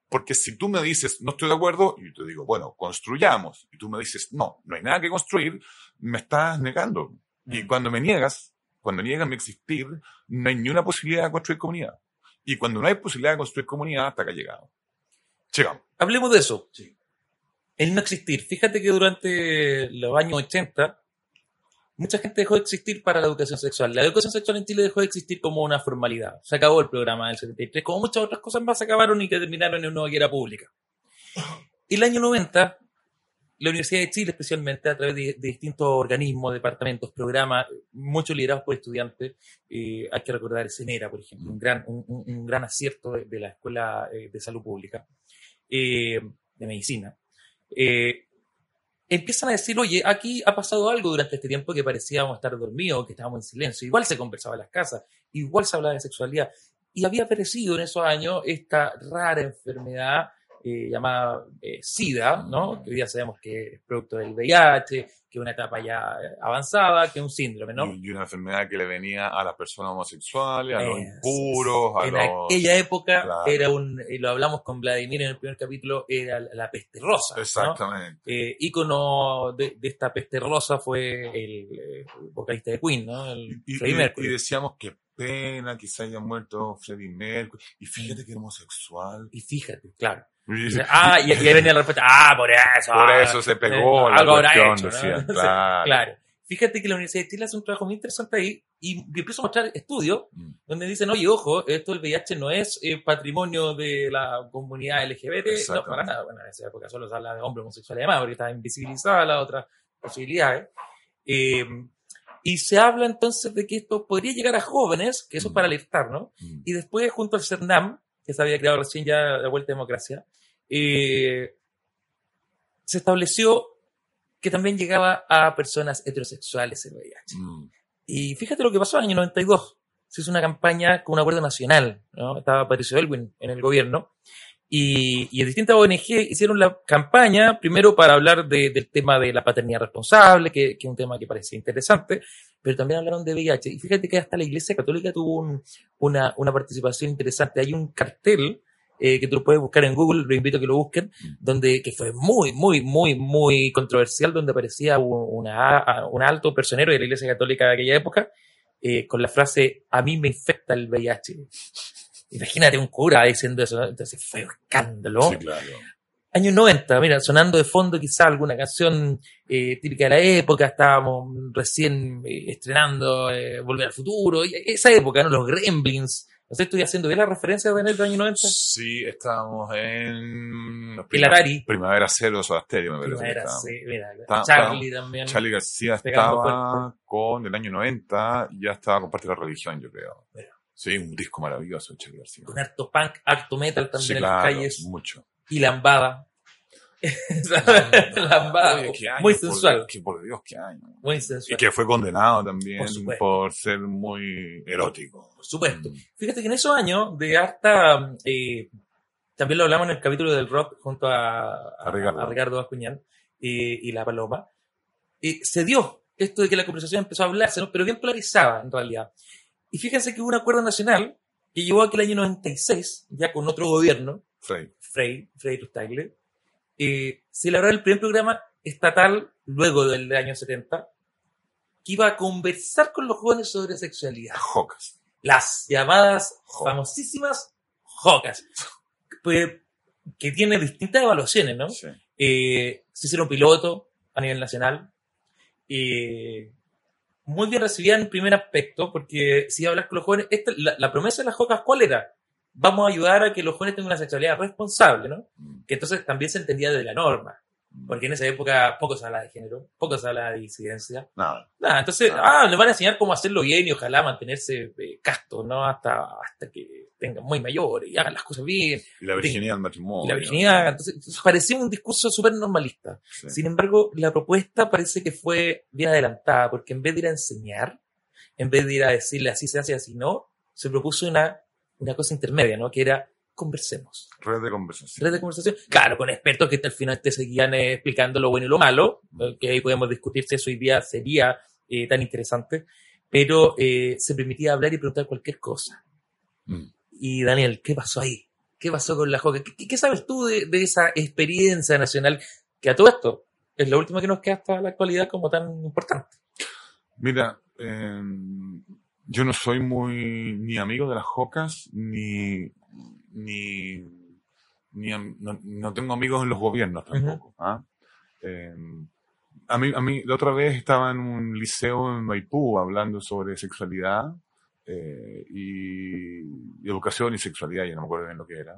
porque si tú me dices, no estoy de acuerdo, y yo te digo, bueno, construyamos, y tú me dices, no, no hay nada que construir, me estás negando. Y Mm. cuando me niegas, cuando niegan mi existir, no hay ni una posibilidad de construir comunidad. Y cuando no hay posibilidad de construir comunidad, hasta acá llegado. Llegamos. Hablemos de eso. El no existir. Fíjate que durante los años 80, mucha gente dejó de existir para la educación sexual. La educación sexual en Chile dejó de existir como una formalidad. Se acabó el programa del 73, como muchas otras cosas más se acabaron y terminaron en una guerra pública. Y el año 90, la Universidad de Chile, especialmente a través de, distintos organismos, departamentos, programas, muchos liderados por estudiantes, eh, hay que recordar el CENERA, por ejemplo, un gran, un, gran acierto de, de la Escuela eh, de Salud Pública, eh, de Medicina. Eh, empiezan a decir, oye, aquí ha pasado algo durante este tiempo que parecíamos estar dormidos, que estábamos en silencio. Igual se conversaba en las casas, igual se hablaba de sexualidad. Y había aparecido en esos años esta rara enfermedad eh, llamada eh, SIDA, ¿no? Que hoy día sabemos que es producto del VIH, que una etapa ya eh, avanzada, que un síndrome, ¿no? Y una enfermedad que le venía a las personas homosexuales, a los Eso, impuros, a en los... aquella época Claro. era un, y lo hablamos con Vladimir en el primer capítulo, era la peste rosa. ¿no? Exactamente. eh, ícono de, de esta peste rosa fue el, eh, vocalista de Queen, ¿no? El Y, Freddie y- Mercury. y decíamos que pena que se haya muerto Freddie Mercury. Y fíjate que era homosexual. Y fíjate, claro. Ah, y, y ahí venía la respuesta, ah, por eso. Por ah, eso se pegó la algo cuestión, hecho, ¿no? claro. claro. Fíjate que la Universidad de Chile hace un trabajo muy interesante ahí y empiezo a mostrar estudios Mm. donde dicen, oye, ojo, esto del VIH no es eh, patrimonio de la comunidad LGBT, no, para nada. Bueno, en esa época solo se habla de hombres homosexuales y demás, porque está invisibilizada las otras posibilidades. Eh, y se habla entonces de que esto podría llegar a jóvenes, que eso es para alertar, ¿no? Mm. Y después, junto al CERNAM, que se había creado recién ya de vuelta a democracia, eh, se estableció que también llegaba a personas heterosexuales el VIH. Mm. Y fíjate lo que pasó en el año 92. Se hizo una campaña con un acuerdo nacional, ¿no? Estaba Patricio Elwin en el gobierno. Y, y distintas ONG hicieron la campaña, primero para hablar de- del tema de la paternidad responsable, que, que es un tema que parecía interesante, pero también hablaron de VIH. Y fíjate que hasta la Iglesia Católica tuvo un- una, una participación interesante. Hay un cartel eh, que tú lo puedes buscar en Google, lo invito a que lo busquen, donde que fue muy, muy, muy, muy controversial, donde aparecía un, una- un alto personero de la Iglesia Católica de aquella época, eh, con la frase, a mí me infecta el VIH. Imagínate un cura diciendo eso, ¿no? entonces fue un escándalo. Sí, claro. Años 90, mira, sonando de fondo quizá alguna canción eh, típica de la época, estábamos recién estrenando Volver al Futuro, esa época, ¿no? Los Gremlins. No sé, estoy haciendo bien la referencia de del año 90. Sí, estábamos en... El Atari. Primavera Cero, Soda Stereo, me parece. Primavera, sí, mira, Está- Charlie también. Charlie García estaba con el año 90, ya estaba con parte de la religión, yo creo. Mira. Sí, un disco maravilloso de Charlie García. Con harto punk, harto metal también Sí, en las calles. mucho. Y lambada. lambada. Oye, qué muy por sensual. Dios, que por Dios, qué año. Muy Y sensual. que fue condenado también Por por ser muy erótico. Por supuesto. Mm. Fíjate que en esos años de harta. eh, también lo hablamos en el capítulo del rock junto a, A Ricardo. a Ricardo eh, y la Paloma. eh, se dio esto de que la conversación empezó a hablarse, ¿no? pero bien polarizada en realidad. Y fíjense que hubo un acuerdo nacional que llegó aquel año 96, ya con otro gobierno, Frey. Frey, Frey Rustagle, eh, se elaboró el primer programa estatal luego del año 70 que iba a conversar con los jóvenes sobre sexualidad. Jocas. Las llamadas Jocas. famosísimas jocas, pues, que tiene distintas evaluaciones, ¿no? Sí. Eh, se hicieron piloto a nivel nacional. eh, muy bien recibida en primer aspecto, porque si hablas con los jóvenes, esta- la, la promesa de las jocas, ¿cuál era? Vamos a ayudar a que los jóvenes tengan una sexualidad responsable, ¿no? Mm. Que entonces también se entendía de la norma, porque en esa época poco se hablaba de género, poco se hablaba de disidencia. Nada. Nada, entonces, Ah. ah, les van a enseñar cómo hacerlo bien y ojalá mantenerse eh, castos, ¿no? Hasta, hasta que tengan muy mayores y hagan las cosas bien. Y la virginidad del matrimonio. Y la virginidad, entonces, parecía un discurso súper normalista. Sí. Sin embargo, la propuesta parece que fue bien adelantada, porque en vez de ir a enseñar, en vez de ir a decirle así se hace, así no, se propuso una, una cosa intermedia, ¿no? Que era conversemos. Red de conversación. Red de conversación. Claro, con expertos que al final te seguían eh, explicando lo bueno y lo malo, eh, que ahí podemos discutir si eso hoy día sería eh, tan interesante, pero eh, se permitía hablar y preguntar cualquier cosa. Mm. Y Daniel, ¿qué pasó ahí? ¿Qué pasó con la Joca? ¿Qué, sabes tú de, de esa experiencia nacional que a todo esto es la última que nos queda hasta la actualidad como tan importante? Mira, eh, Yo no soy muy ni amigo de las jocas, ni, ni, ni no, no tengo amigos en los gobiernos tampoco. ¿ah? Eh, a mí, a mí, la otra vez estaba en un liceo en Maipú hablando sobre sexualidad eh, y, y educación y sexualidad, ya no me acuerdo bien lo que era.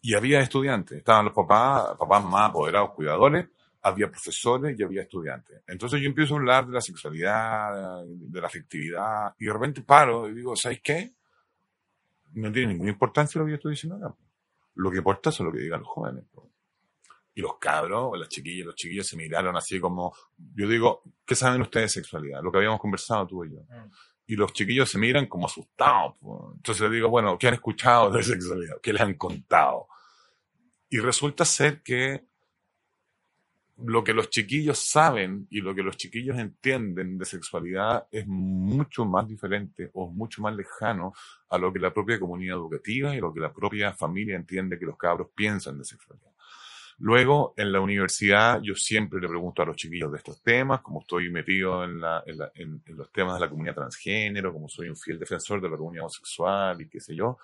Y había estudiantes, estaban los papás, papás más apoderados, cuidadores, había profesores y había estudiantes. Entonces yo empiezo a hablar de la sexualidad, de la afectividad, y de repente paro y digo, ¿sabes qué? No tiene ninguna importancia lo que yo estoy diciendo acá. Lo que importa es lo que digan los jóvenes. Y los cabros, las chiquillas, los chiquillos se miraron así como, yo digo, ¿qué saben ustedes de sexualidad? Lo que habíamos conversado tú y yo. Mm. Y los chiquillos se miran como asustados. po. Entonces le digo, bueno, ¿qué han escuchado de sexualidad? ¿Qué les han contado? Y resulta ser que lo que los chiquillos saben y lo que los chiquillos entienden de sexualidad es mucho más diferente o mucho más lejano a lo que la propia comunidad educativa y lo que la propia familia entiende que los cabros piensan de sexualidad. Luego, en la universidad, yo siempre le pregunto a los chiquillos de estos temas, como estoy metido en, la- en los temas de la comunidad transgénero, como soy un fiel defensor de la comunidad homosexual y qué sé yo,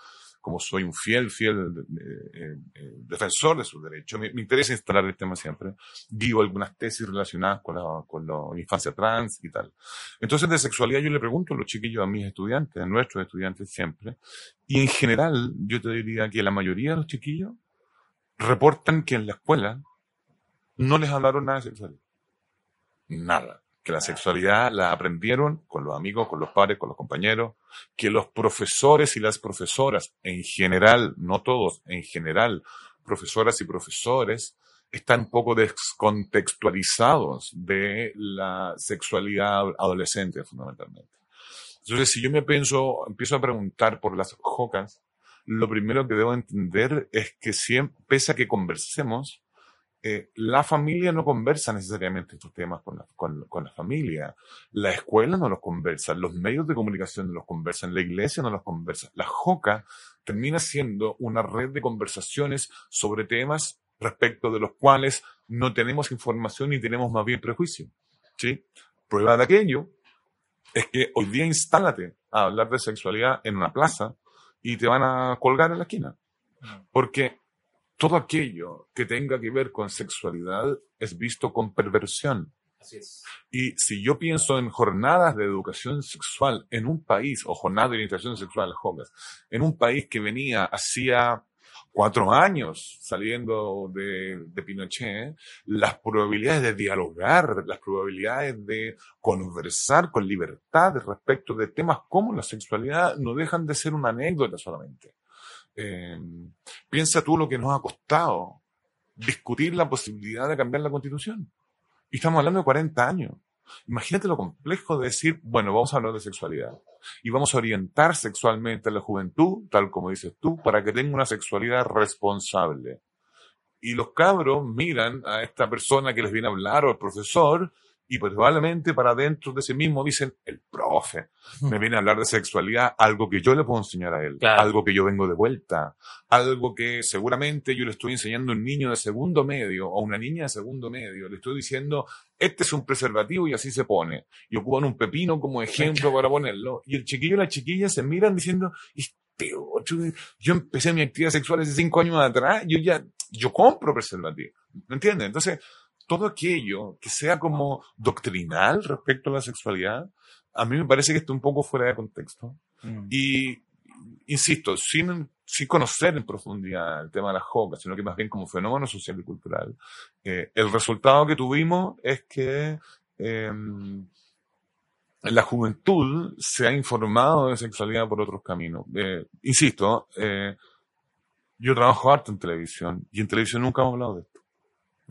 como soy un fiel, fiel eh, eh, eh, defensor de sus derechos. Me, interesa instalar el tema siempre. Digo algunas tesis relacionadas con la, con la infancia trans y tal. Entonces, de sexualidad yo le pregunto a los chiquillos, a mis estudiantes, a nuestros estudiantes siempre. Y en general, yo te diría que la mayoría de los chiquillos reportan que en la escuela no les hablaron nada de sexualidad. Nada. Que la sexualidad la aprendieron con los amigos, con los padres, con los compañeros. Que los profesores y las profesoras, en general, no todos, en general, profesoras y profesores, están un poco descontextualizados de la sexualidad adolescente, fundamentalmente. Entonces, si yo me pienso, empiezo a preguntar por las jocas, lo primero que debo entender es que siempre, pese a que conversemos, eh, la familia no conversa necesariamente estos temas con la, con, con la familia. La escuela no los conversa, los medios de comunicación no los conversan, la iglesia no los conversa. La JOCA termina siendo una red de conversaciones sobre temas respecto de los cuales no tenemos información ni tenemos más bien prejuicio. ¿sí? Prueba de aquello es que hoy día instálate a hablar de sexualidad en una plaza y te van a colgar en la esquina. Porque todo aquello que tenga que ver con sexualidad es visto con perversión. Así es. Y si yo pienso en jornadas de educación sexual en un país, o jornadas de orientación sexual, jóvenes, en un país que venía hacía cuatro años saliendo de, de Pinochet, las probabilidades de dialogar, las probabilidades de conversar con libertad respecto de temas como la sexualidad no dejan de ser una anécdota solamente. Eh, piensa tú lo que nos ha costado discutir la posibilidad de cambiar la constitución. Y estamos hablando de 40 años. Imagínate lo complejo de decir, bueno, vamos a hablar de sexualidad y vamos a orientar sexualmente a la juventud, tal como dices tú, para que tenga una sexualidad responsable. Y los cabros miran a esta persona que les viene a hablar o al profesor y probablemente para dentro de ese mismo dicen, el profe me viene a hablar de sexualidad, algo que yo le puedo enseñar a él, Claro. algo que yo vengo de vuelta, algo que seguramente yo le estoy enseñando a un niño de segundo medio o a una niña de segundo medio, le estoy diciendo, este es un preservativo y así se pone, y ocupan un pepino como ejemplo para ponerlo, y el chiquillo y la chiquilla se miran diciendo, este ocho, yo empecé mi actividad sexual hace cinco años atrás, yo ya, yo compro preservativo, ¿me entiendes? Entonces, todo aquello que sea como doctrinal respecto a la sexualidad, a mí me parece que está un poco fuera de contexto. Mm. Y, insisto, sin, sin conocer en profundidad el tema de las jocas, sino que más bien como fenómeno social y cultural, eh, el resultado que tuvimos es que eh, la juventud se ha informado de sexualidad por otros caminos. Eh, insisto, eh, yo trabajo harto en televisión y en televisión nunca hemos hablado de esto.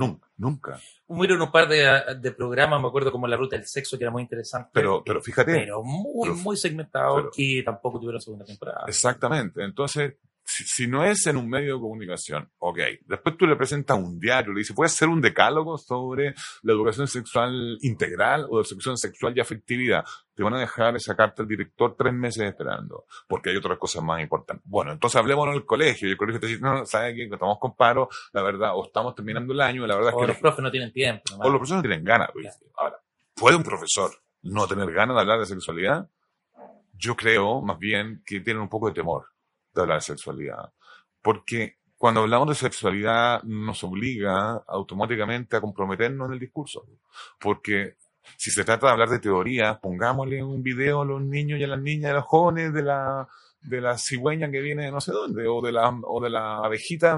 Nunca, nunca. Hubieron un par de, de programas, me acuerdo como La Ruta del Sexo, que era muy interesante. Pero, pero fíjate. pero muy, pero- muy segmentado, pero- que tampoco tuvieron segunda temporada. Exactamente. Entonces, si, si no es en un medio de comunicación, ok. Después tú le presentas un diario, le dices, ¿puedes hacer un decálogo sobre la educación sexual integral o de educación sexual y afectividad? Te van a dejar esa carta al director tres meses esperando, porque hay otras cosas más importantes. Bueno, entonces hablemos en el colegio, y el colegio te dice, no, no, ¿sabes qué? Estamos con paro, la verdad, o estamos terminando el año, la verdad es o que los profes no tienen tiempo. nomás. o los profesores no tienen ganas. pues. Ahora, ¿puede un profesor no tener ganas de hablar de sexualidad? yo creo más bien que tienen un poco de temor de hablar de sexualidad. Porque cuando hablamos de sexualidad nos obliga automáticamente a comprometernos en el discurso. Porque si se trata de hablar de teoría, pongámosle un video a los niños y a las niñas a los jóvenes de la, de la cigüeña que viene de no sé dónde, o de la, o de la abejita,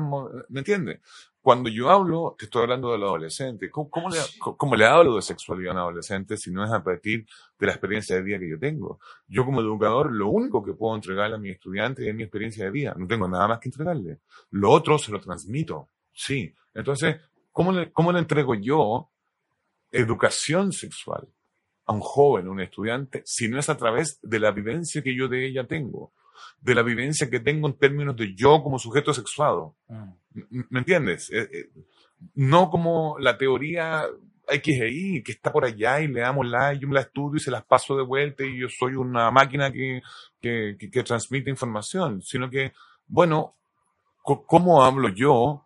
¿me entiendes? Cuando yo hablo, te estoy hablando de los adolescentes. ¿Cómo, cómo le, ¿Cómo le hablo de sexualidad a un adolescente si no es a partir de la experiencia de vida que yo tengo? Yo como educador, lo único que puedo entregarle a mi estudiante es mi experiencia de vida. No tengo nada más que entregarle. Lo otro se lo transmito. Sí. Entonces, ¿cómo le, cómo le entrego yo educación sexual a un joven, un estudiante, si no es a través de la vivencia que yo de ella tengo? De la vivencia que tengo en términos de yo como sujeto sexuado. Mm. ¿Me entiendes? Eh, eh, no como la teoría X e que está por allá y le damos la, y yo me la estudio y se las paso de vuelta y yo soy una máquina que, que, que transmite información, sino que, bueno, ¿cómo hablo yo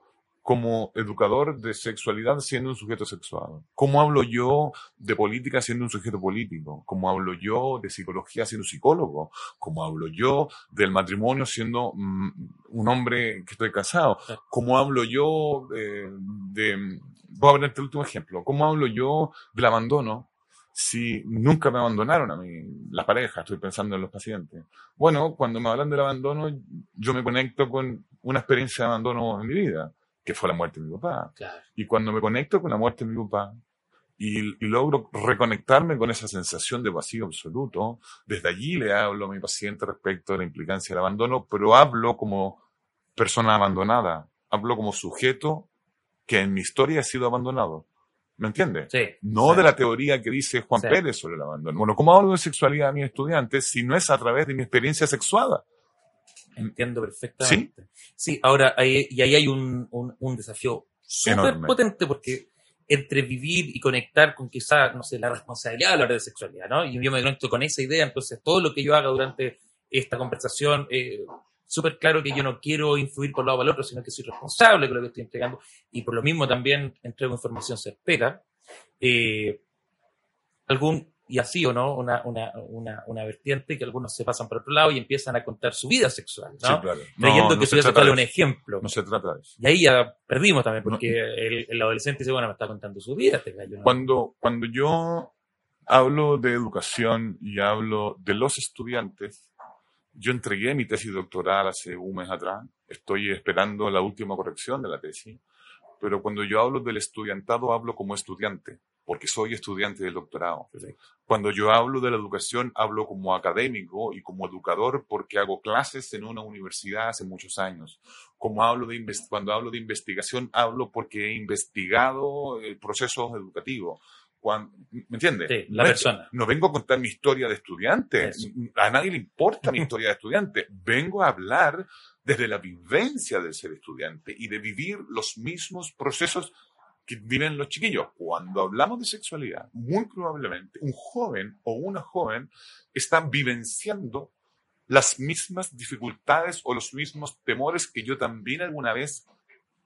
como educador de sexualidad siendo un sujeto sexual? ¿Cómo hablo yo de política siendo un sujeto político? ¿Cómo hablo yo de psicología siendo psicólogo? ¿Cómo hablo yo del matrimonio siendo mm, un hombre que estoy casado? ¿Cómo hablo yo de, de... Voy a ponerte el último ejemplo. ¿Cómo hablo yo del abandono si nunca me abandonaron a mí, la pareja, estoy pensando en los pacientes. Bueno, cuando me hablan del abandono, yo me conecto con una experiencia de abandono en mi vida que fue la muerte de mi papá. Y cuando me conecto con la muerte de mi papá y, logro reconectarme con esa sensación de vacío absoluto, desde allí le hablo a mi paciente respecto de la implicancia del abandono, pero hablo como persona abandonada, hablo como sujeto que en mi historia ha sido abandonado. ¿Me entiendes? Sí, no de la teoría que dice Juan Pérez sobre el abandono. Bueno, ¿cómo hablo de sexualidad a mis estudiantes si no es a través de mi experiencia sexuada? Entiendo perfectamente. Sí, ahora, y ahí hay un, un, desafío súper potente porque entre vivir y conectar con quizá, no sé, la responsabilidad a la hora de sexualidad, ¿no? Y yo me conecto con esa idea, entonces todo lo que yo haga durante esta conversación, eh, súper claro que yo no quiero influir por un lado o el otro, sino que soy responsable con lo que estoy entregando y por lo mismo también entrego información certera. Eh, algún y así o no, una, una, una, una, vertiente que algunos se pasan por otro lado y empiezan a contar su vida sexual, ¿no? Sí, claro. Creyendo que su vida sexual es un ejemplo. No se trata de eso. Y ahí ya perdimos también, porque el, el, adolescente dice, bueno, me está contando su vida este gallo. Cuando, cuando yo hablo de educación y hablo de los estudiantes, yo entregué mi tesis doctoral hace un mes atrás, estoy esperando la última corrección de la tesis, pero cuando yo hablo del estudiantado hablo como estudiante porque soy estudiante del doctorado. Cuando yo hablo de la educación, hablo como académico y como educador porque hago clases en una universidad hace muchos años. Como hablo de cuando hablo de investigación, hablo porque he investigado el proceso educativo. ¿Me entiendes? Sí, la no, persona. No vengo a contar mi historia de estudiante. A nadie le importa mi historia de estudiante. Vengo a hablar desde la vivencia del ser estudiante y de vivir los mismos procesos que viven los chiquillos. Cuando hablamos de sexualidad, muy probablemente un joven o una joven están vivenciando las mismas dificultades o los mismos temores que yo también alguna vez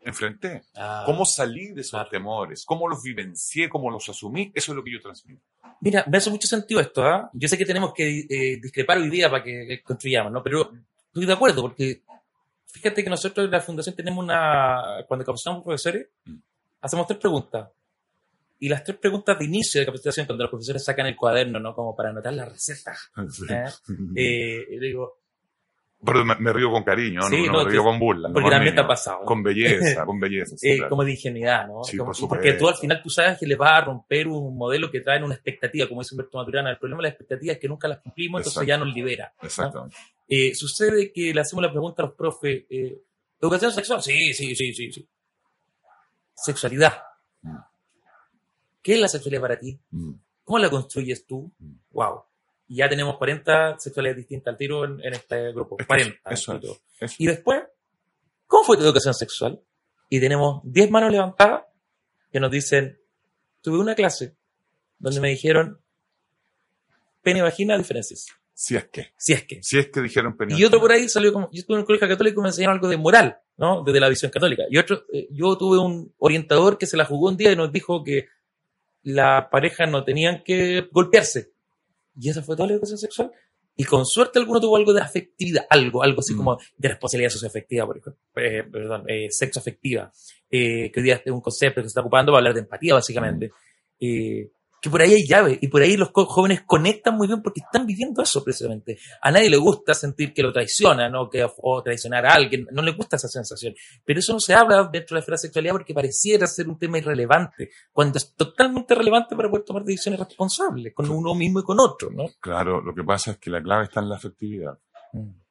enfrenté. Ah, ¿Cómo salí de esos temores? ¿Cómo los vivencié? ¿Cómo los asumí? Eso es lo que yo transmito. Mira, me hace mucho sentido esto. ¿ah? Yo sé que tenemos que eh, discrepar hoy día para que construyamos, ¿no? Pero estoy de acuerdo porque fíjate que nosotros en la fundación tenemos una, cuando capacitamos profesores, mm hacemos tres preguntas. Y las tres preguntas de inicio de capacitación, cuando los profesores sacan el cuaderno, ¿no? Como para anotar la receta. ¿eh? Eh, digo, pero me, río con cariño, no, me río con burla. Porque también te ha pasado. Con belleza, con belleza. Eh, como de ingenuidad, ¿no? porque tú al final tú sabes que le vas a romper un modelo que trae una expectativa, como dice Humberto Maturana. El problema de las expectativas es que nunca las cumplimos, entonces ya nos libera. Exactamente. sucede que le hacemos la pregunta a los profes, ¿educación sexual? Sí, sí, sí, sí, sí sexualidad. Mm. ¿Qué es la sexualidad para ti? Mm. ¿Cómo la construyes tú? Wow. Mm. Y ya tenemos 40 sexualidades distintas al tiro en, este grupo. 40. Eso, Y después, ¿cómo fue tu educación sexual? Y tenemos 10 manos levantadas que nos dicen, tuve una clase donde me dijeron, pene y vagina, diferencias. Si es que. Si es que. Si es que dijeron pene. Y otro por ahí salió como, yo estuve en un colegio católico y me enseñaron algo de moral. ¿no? Desde la visión católica. Y otro, eh, yo tuve un orientador que se la jugó un día y nos dijo que la pareja no tenían que golpearse. Y esa fue toda la educación sexual. y con suerte alguno tuvo algo de afectividad, algo, algo así Mm. como de responsabilidad socioafectiva, por ejemplo, eh, perdón, eh, sexoafectiva, eh, que hoy día es un concepto que se está ocupando para hablar de empatía, básicamente. Eh, que por ahí hay llave y por ahí los jóvenes conectan muy bien porque están viviendo eso precisamente. A nadie le gusta sentir que lo traicionan o, que, o traicionar a alguien, no le gusta esa sensación. Pero eso no se habla dentro de la esfera de sexualidad porque pareciera ser un tema irrelevante, cuando es totalmente relevante para poder tomar decisiones responsables con uno mismo y con otro, ¿no? Claro, lo que pasa es que la clave está en la afectividad.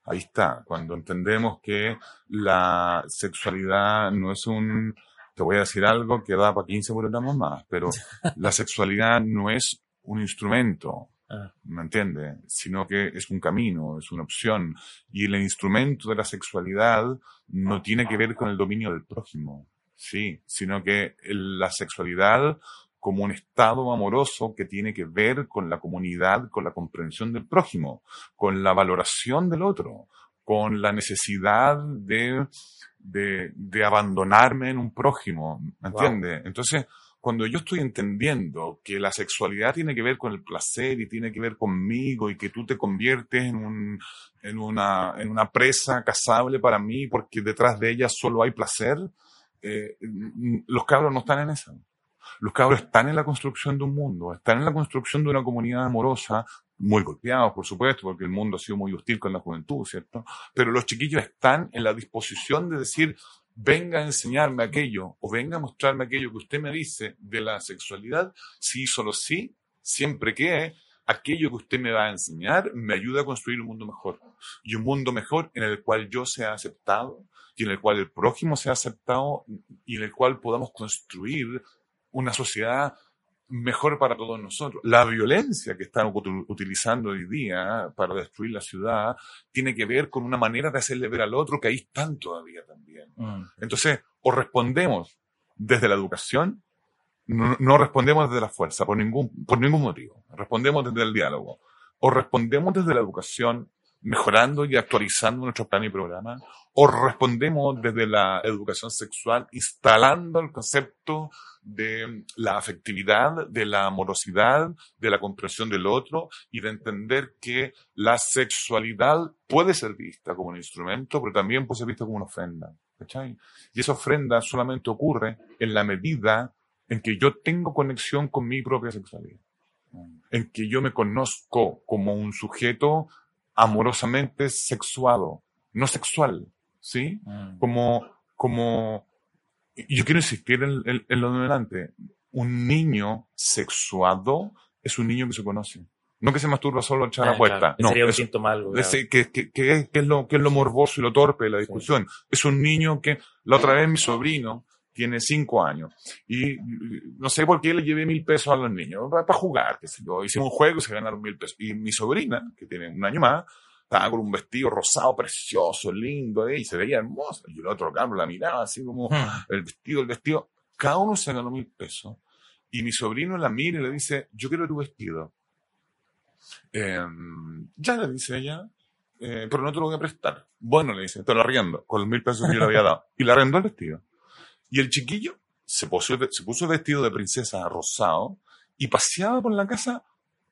Ahí está, cuando entendemos que la sexualidad no es un, te voy a decir algo que da para 15 programas más, pero la sexualidad no es un instrumento, Ah. ¿me entiendes? Sino que es un camino, es una opción. Y el instrumento de la sexualidad no tiene que ver con el dominio del prójimo, sí, sino que la sexualidad como un estado amoroso que tiene que ver con la comunidad, con la comprensión del prójimo, con la valoración del otro, con la necesidad de, de, de abandonarme en un prójimo, ¿me Wow. entiendes? Entonces, cuando yo estoy entendiendo que la sexualidad tiene que ver con el placer y tiene que ver conmigo y que tú te conviertes en, un, en, una, en una presa cazable para mí porque detrás de ella solo hay placer, eh, los cabros no están en eso. Los cabros están en la construcción de un mundo, están en la construcción de una comunidad amorosa, muy golpeados, por supuesto, porque el mundo ha sido muy hostil con la juventud, ¿cierto? Pero los chiquillos están en la disposición de decir, venga a enseñarme aquello o venga a mostrarme aquello que usted me dice de la sexualidad, sí, solo sí, siempre que aquello que usted me va a enseñar me ayuda a construir un mundo mejor. Y un mundo mejor en el cual yo sea aceptado y en el cual el prójimo sea aceptado y en el cual podamos construir una sociedad mejor para todos nosotros. La violencia que están utilizando hoy día para destruir la ciudad tiene que ver con una manera de hacerle ver al otro que ahí están todavía también. Mm. Entonces, o respondemos desde la educación, no, no respondemos desde la fuerza, por ningún, por ningún motivo. Respondemos desde el diálogo. O respondemos desde la educación, mejorando y actualizando nuestro plan y programa. O respondemos desde la educación sexual, instalando el concepto de la afectividad, de la amorosidad, de la comprensión del otro y de entender que la sexualidad puede ser vista como un instrumento, pero también puede ser vista como una ofrenda. ¿cachai? Y esa ofrenda solamente ocurre en la medida en que yo tengo conexión con mi propia sexualidad. En que yo me conozco como un sujeto amorosamente sexuado, no sexual, ¿sí? Mm. Como, como, yo quiero insistir en, en- en lo de delante. Un niño sexuado es un niño que se conoce. No que se masturba solo a echar Ah, la puerta. claro, que no, sería un es- síntoma algo. claro. que, que- que es, que es lo, que es lo morboso y lo torpe de la discusión. Es un niño que, la otra vez mi sobrino tiene cinco años y no sé por qué le llevé mil pesos a los niños para, jugar, qué sé yo. Hicimos un juego y se ganaron mil pesos. Y mi sobrina, que tiene un año más, estaba con un vestido rosado precioso, lindo, eh, y se veía hermosa. Y el otro cabro la miraba así como Mm. el vestido, el vestido. Cada uno se ganó mil pesos. Y mi sobrino la mira y le dice, yo quiero tu vestido. Eh, ya le dice ella, eh, pero no te lo voy a prestar. Bueno, le dice, te lo arriendo, con los mil pesos que yo le había dado. Y le arrendó el vestido. Y el chiquillo se puso, se puso vestido de princesa rosado y paseaba por la casa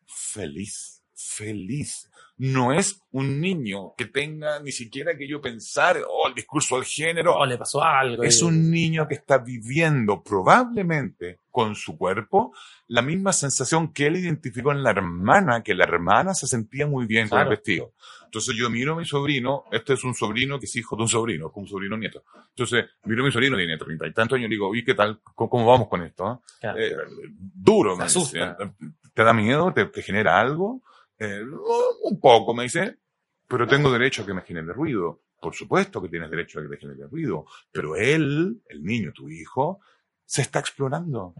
feliz, feliz. No es un niño que tenga ni siquiera que yo pensar, oh, el discurso del género, Oh, le pasó algo. es eh. un niño que está viviendo probablemente con su cuerpo la misma sensación que él identificó en la hermana, que la hermana se sentía muy bien con el Claro. vestido. Entonces yo miro a mi sobrino, este es un sobrino que es hijo de un sobrino, como un sobrino nieto. Entonces miro a mi sobrino, tiene treinta y tantos años, y digo, ¿y qué tal? ¿Cómo, cómo vamos con esto? ah?" Claro. Eh, duro, me asusta. dice. ¿Te da miedo? ¿Te, te genera algo? Eh, un poco, me dice, pero tengo derecho a que me genere ruido. Por supuesto que tienes derecho a que te genere ruido, pero él, el niño, tu hijo, se está explorando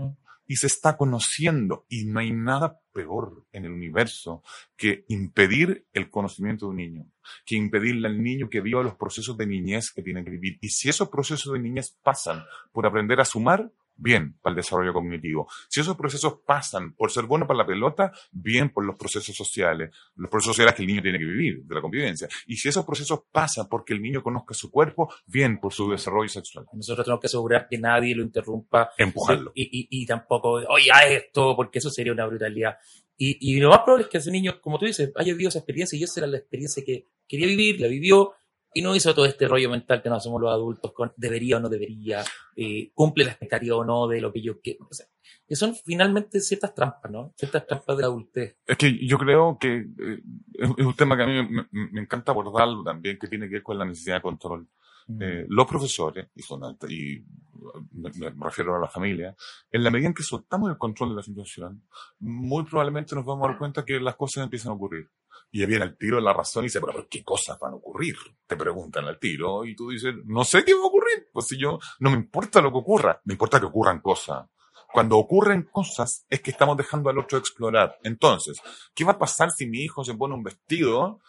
y se está conociendo y no hay nada peor en el universo que impedir el conocimiento de un niño, que impedirle al niño que viva los procesos de niñez que tiene que vivir. Y si esos procesos de niñez pasan por aprender a sumar, bien para el desarrollo cognitivo. Si esos procesos pasan por ser bueno para la pelota, bien por los procesos sociales, los procesos sociales que el niño tiene que vivir, de la convivencia. Y si esos procesos pasan porque el niño conozca su cuerpo, bien por su desarrollo sexual. Nosotros tenemos que asegurar que nadie lo interrumpa. Empujarlo. Y, y, y tampoco, oye, haz esto, porque eso sería una brutalidad. Y, y lo más probable es que ese niño, como tú dices, haya vivido esa experiencia y esa era la experiencia que quería vivir, la vivió, y no hizo todo este rollo mental que nos hacemos los adultos con debería o no debería, eh, cumple la expectativa o no de lo que yo quiero. O sea, que son finalmente ciertas trampas, ¿no? Ciertas trampas de la adultez. Es que yo creo que eh, es un tema que a mí me, me- encanta abordarlo también, que tiene que ver con la necesidad de control. Mm. Eh, los profesores, y, alta- y me, me refiero a la familia, en la medida en que soltamos el control de la situación, muy probablemente nos vamos a dar cuenta que las cosas empiezan a ocurrir. Y viene al tiro la razón y dice, pero, pero ¿qué cosas van a ocurrir? Te preguntan al tiro y tú dices, no sé qué va a ocurrir. Pues si yo, no me importa lo que ocurra, me importa que ocurran cosas. Cuando ocurren cosas es que estamos dejando al otro explorar. Entonces, ¿qué va a pasar si mi hijo se pone un vestido?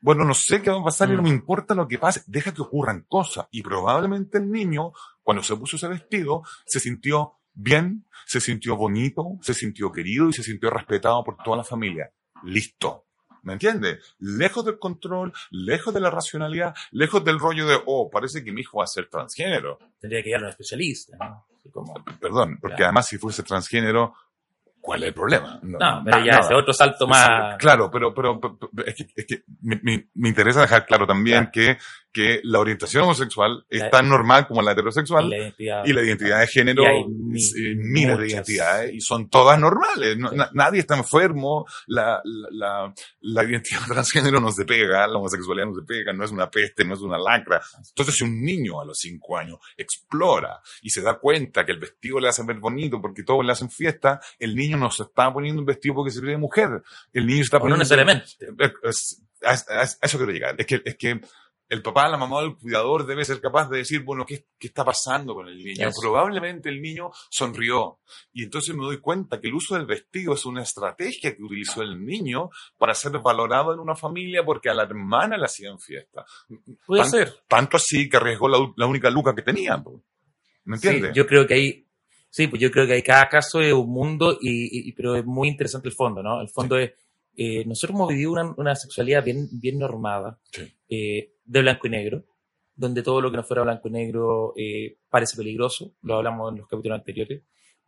Bueno, no sé qué va a pasar y no me importa lo que pase. Deja que ocurran cosas. Y probablemente el niño, cuando se puso ese vestido, se sintió bien, se sintió bonito, se sintió querido y se sintió respetado por toda la familia. Listo. ¿Me entiendes? Lejos del control, lejos de la racionalidad, lejos del rollo de, oh, parece que mi hijo va a ser transgénero. Tendría que ir a un especialista, ¿no? Como, Perdón, porque Claro. además si fuese transgénero, ¿cuál es el problema? no, pero ya ese otro salto más. Claro, pero, pero, pero- es que, es que me, me- me interesa dejar claro también que, que la orientación homosexual es La- tan normal como la heterosexual y la identidad. y la identidad de género, mi- eh, miles de identidades y son todas normales. No- na- nadie está enfermo, la, la, la, identidad transgénero no se pega, la homosexualidad no se pega, no es una peste, no es una lacra. Entonces, si un niño a los cinco años explora y se da cuenta que el vestido le hace ver bonito porque todos le hacen fiesta, el niño no se está poniendo un vestido porque se cree mujer. El niño se está O no poniendo. necesariamente. Es- a, a- a eso quiero llegar. Es que, es que el papá, la mamá, el cuidador debe ser capaz de decir, bueno, ¿qué, qué está pasando con el niño? Probablemente el niño sonrió. Y entonces me doy cuenta que el uso del vestido es una estrategia que utilizó el niño para ser valorado en una familia porque a la hermana le hacían fiesta. Puede Tan- ser. Tanto así que arriesgó la, la única luca que tenía. ¿Me entiendes? Sí, yo creo que hay, sí, pues yo creo que hay cada caso es un mundo, y, y- pero es muy interesante el fondo, ¿no? El fondo es, eh, nosotros hemos vivido una, una sexualidad bien, bien normada, Sí. eh, de blanco y negro, donde todo lo que no fuera blanco y negro eh, parece peligroso, lo hablamos en los capítulos anteriores.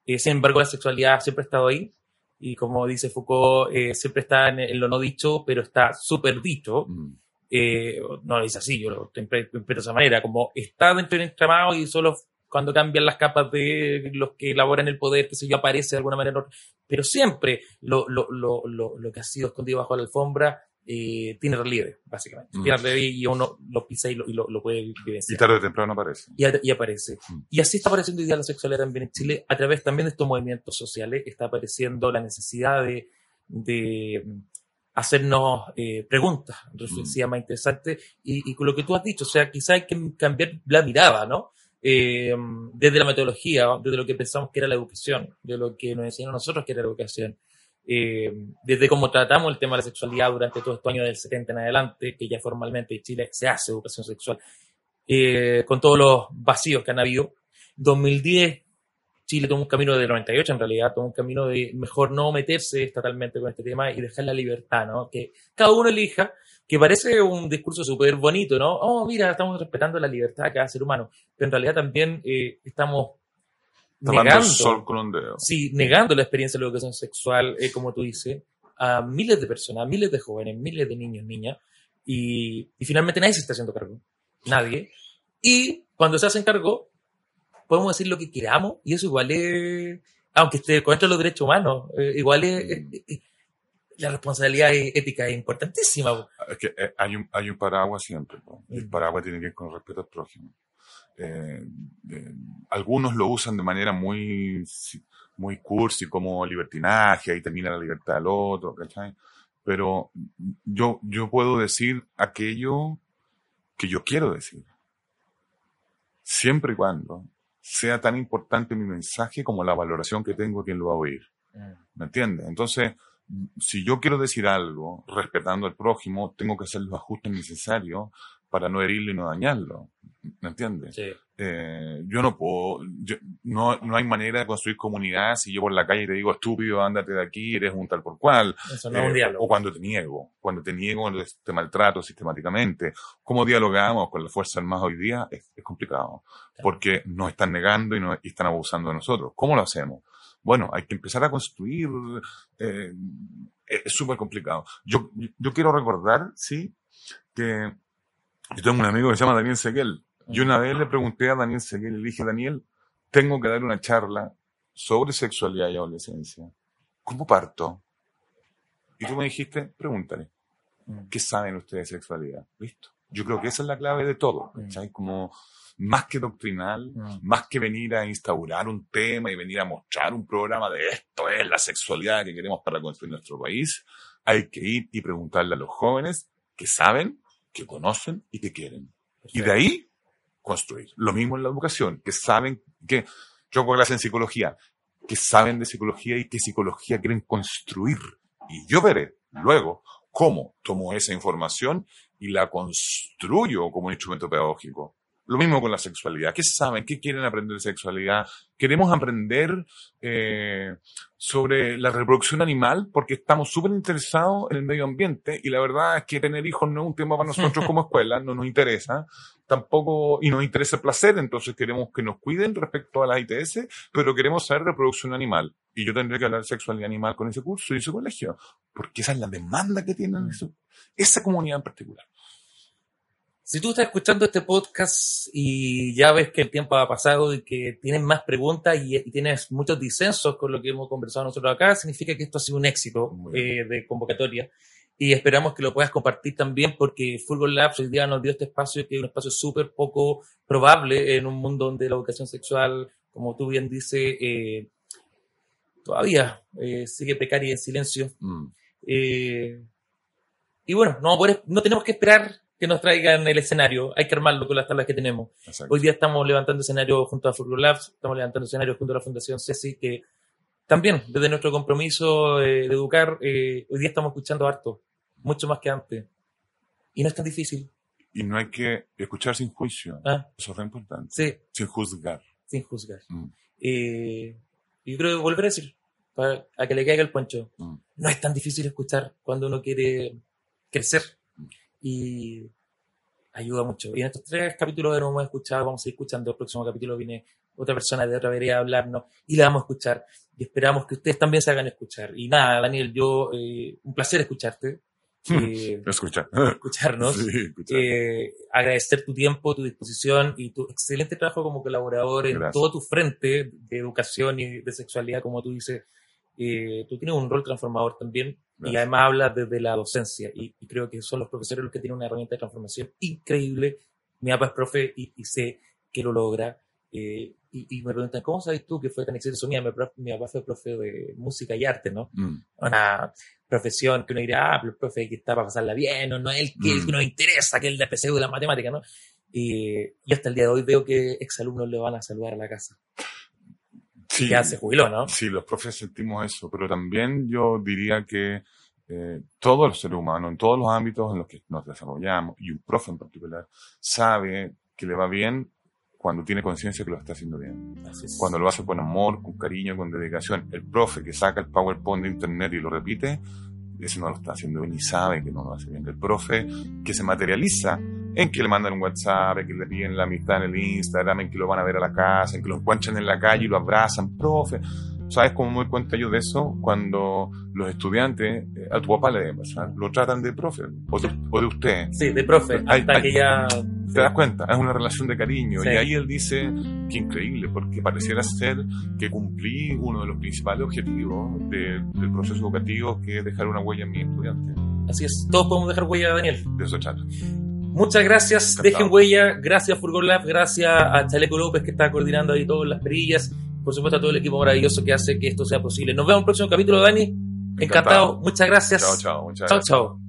Eh, sin embargo, la sexualidad siempre ha estado ahí, y como dice Foucault, eh, siempre está en, en lo no dicho, pero está súper dicho, Mm. eh, no lo dice así, yo lo interpreto de esa manera, como está dentro del entramado y solo cuando cambian las capas de los que elaboran el poder, que sé yo, aparece de alguna manera, pero siempre lo, lo, lo, lo, que ha sido escondido bajo la alfombra eh, tiene relieve, básicamente. Mm. Tiene relieve y uno lo pisa y lo, y lo, lo puede Y vivenciar. tarde o temprano aparece. Y, a- y aparece. Mm. Y así está apareciendo hoy día la sexualidad también en Chile, a través también de estos movimientos sociales, está apareciendo la necesidad de, de mm, hacernos eh, preguntas reflexivas más interesantes y, y con lo que tú has dicho, o sea, quizá hay que cambiar la mirada, ¿no? Eh, desde la metodología, desde lo que pensamos que era la educación, de lo que nos enseñaron nosotros que era la educación, eh, desde cómo tratamos el tema de la sexualidad durante todos estos años del 70 en adelante, que ya formalmente en Chile se hace educación sexual, eh, con todos los vacíos que han habido. 2010, Chile tomó un camino de 98 en realidad, tomó un camino de mejor no meterse estatalmente con este tema y dejar la libertad, ¿no? Que cada uno elija, que parece un discurso súper bonito, ¿no? Oh, mira, estamos respetando la libertad de cada ser humano, pero en realidad también eh, estamos Tapando negando, sol con un dedo. sí, negando la experiencia de la educación sexual, eh, como tú dices, a miles de personas, miles de jóvenes, miles de niños, niñas, y, y finalmente nadie se está haciendo cargo, nadie. Y cuando se hacen cargo, podemos decir lo que queramos, y eso igual es, aunque esté contra los derechos humanos, eh, igual es, es- es- la responsabilidad ética es importantísima. po. Es que eh, hay un, hay un paraguas siempre. ¿no? El Mm. paraguas tiene que ver con respeto al prójimo. Eh, eh, algunos lo usan de manera muy, muy cursi, como libertinaje, ahí termina la libertad del otro, ¿cachai? Pero yo, yo puedo decir aquello que yo quiero decir. Siempre y cuando sea tan importante mi mensaje como la valoración que tengo quien lo va a oír. ¿Me entiendes? Entonces, si yo quiero decir algo respetando al prójimo, tengo que hacer los ajustes necesarios para no herirlo y no dañarlo. ¿Me entiendes? Sí. eh, yo no puedo, yo- no, no hay manera de construir comunidad si yo por la calle te digo estúpido, ándate de aquí, eres un tal por cual. Eso no es un Eh, diálogo. O cuando te niego, cuando te niego, te maltrato sistemáticamente. ¿Cómo dialogamos con la Fuerza Armada hoy día? Es, es complicado, porque nos están negando y, nos, y están abusando de nosotros. ¿Cómo lo hacemos? Bueno, hay que empezar a construir. eh, es es súper complicado. Yo, yo quiero recordar, sí, que yo tengo un amigo que se llama Daniel Seguel. Y una vez le pregunté a Daniel Seguel, le dije, Daniel, tengo que dar una charla sobre sexualidad y adolescencia. ¿Cómo parto? Y tú me dijiste, pregúntale, Mm. ¿qué saben ustedes de sexualidad? Listo. Yo creo que esa es la clave de todo. ¿cachai? Como más que doctrinal, Mm. más que venir a instaurar un tema y venir a mostrar un programa de esto es la sexualidad que queremos para construir nuestro país, hay que ir y preguntarle a los jóvenes que saben, que conocen y que quieren. Y de ahí construir. Lo mismo en la educación, que saben que yo hago clase en psicología, que saben de psicología y que psicología quieren construir. Y yo veré luego cómo tomo esa información y la construyo como un instrumento pedagógico. Lo mismo con la sexualidad. ¿Qué saben? ¿Qué quieren aprender de sexualidad? Queremos aprender eh, sobre la reproducción animal porque estamos súper interesados en el medio ambiente y la verdad es que tener hijos no es un tema para nosotros como escuela, no nos interesa tampoco, y nos interesa el placer, entonces queremos que nos cuiden respecto a las ITS, pero queremos saber reproducción animal. Y yo tendré que hablar de sexualidad animal con ese curso y ese colegio, porque esa es la demanda que tienen eso- esa comunidad en particular. Si tú estás escuchando este podcast y ya ves que el tiempo ha pasado y que tienes más preguntas y, y tienes muchos disensos con lo que hemos conversado nosotros acá, significa que esto ha sido un éxito eh, de convocatoria. Y esperamos que lo puedas compartir también porque Fútbol Labs hoy día nos dio este espacio que es un espacio súper poco probable en un mundo donde la educación sexual, como tú bien dices, eh, todavía eh, sigue precaria en silencio. Mm. Eh, y bueno, no, no tenemos que esperar que nos traigan el escenario, hay que armarlo con las tablas que tenemos. Exacto. Hoy día estamos levantando escenario junto a Fútbol Labs, estamos levantando escenario junto a la Fundación CECI, que también desde nuestro compromiso eh, de educar, eh, hoy día estamos escuchando harto, mucho más que antes. Y no es tan difícil, Y no hay que escuchar sin juicio. ¿ah? Eso es re importante. sí, Sin juzgar. sin juzgar. Mm. Eh, y creo que volver a decir, para a que le caiga el poncho, Mm. no es tan difícil escuchar cuando uno quiere crecer. Y ayuda mucho. Y en estos tres capítulos que no hemos escuchado, vamos a ir escuchando. El próximo capítulo viene otra persona de otra vereda a hablarnos y la vamos a escuchar. Y esperamos que ustedes también se hagan escuchar. Y nada, Daniel, yo, eh, un placer escucharte, eh, Escuchar. escucharnos. Sí, escuchar. Eh, agradecer tu tiempo, tu disposición y tu excelente trabajo como colaborador en Gracias. todo tu frente de educación y de sexualidad, como tú dices. Eh, tú tienes un rol transformador también y Gracias. además hablas desde la docencia y, y creo que son los profesores los que tienen una herramienta de transformación increíble. Mi papá es profe y, y sé que lo logra. Eh, y, y me preguntan, ¿cómo sabes tú que fue tan exitoso? Mira, mi, mi papá fue profe de música y arte, ¿no? Mm. una profesión que uno dirá, ah, pero el profe que está para pasarla bien, o no es el que, que nos interesa, que es el de PSU de la matemática, ¿no? Y, y hasta el día de hoy veo que exalumnos le van a saludar a la casa. Sí. Ya se jubiló, ¿no? Sí, los profes sentimos eso, pero también yo diría que eh, todos los seres humanos, en todos los ámbitos en los que nos desarrollamos, y un profe en particular, sabe que le va bien cuando tiene conciencia que lo está haciendo bien. Cuando lo hace con amor, con cariño, con dedicación. El profe que saca el PowerPoint de internet y lo repite, ese no lo está haciendo bien y sabe que no lo hace bien. El profe que se materializa en que le mandan un WhatsApp, en que le piden la amistad en el Instagram, en que lo van a ver a la casa, en que lo encuentran en la calle y lo abrazan, profe. ¿Sabes cómo me doy cuenta yo de eso? Cuando los estudiantes, eh, a tu papá le deben pasar, lo tratan de profe o de, o de usted. Sí, de profe, hasta hay- que ya... ¿Te das cuenta? Es una relación de cariño. Sí. Y ahí él dice, qué increíble, porque pareciera ser que cumplí uno de los principales objetivos de- del proceso educativo, que es dejar una huella en mi estudiante. Así es, todos podemos dejar huella, Daniel. De eso trata. Muchas gracias, Encantado. dejen huella, gracias a Furgon Lab, gracias a Chaleco López que está coordinando ahí todas las perillas, por supuesto a todo el equipo maravilloso que hace que esto sea posible. Nos vemos en el próximo capítulo, Dani. Encantado, muchas gracias. Chao, chao. Muchas chao. gracias. chao.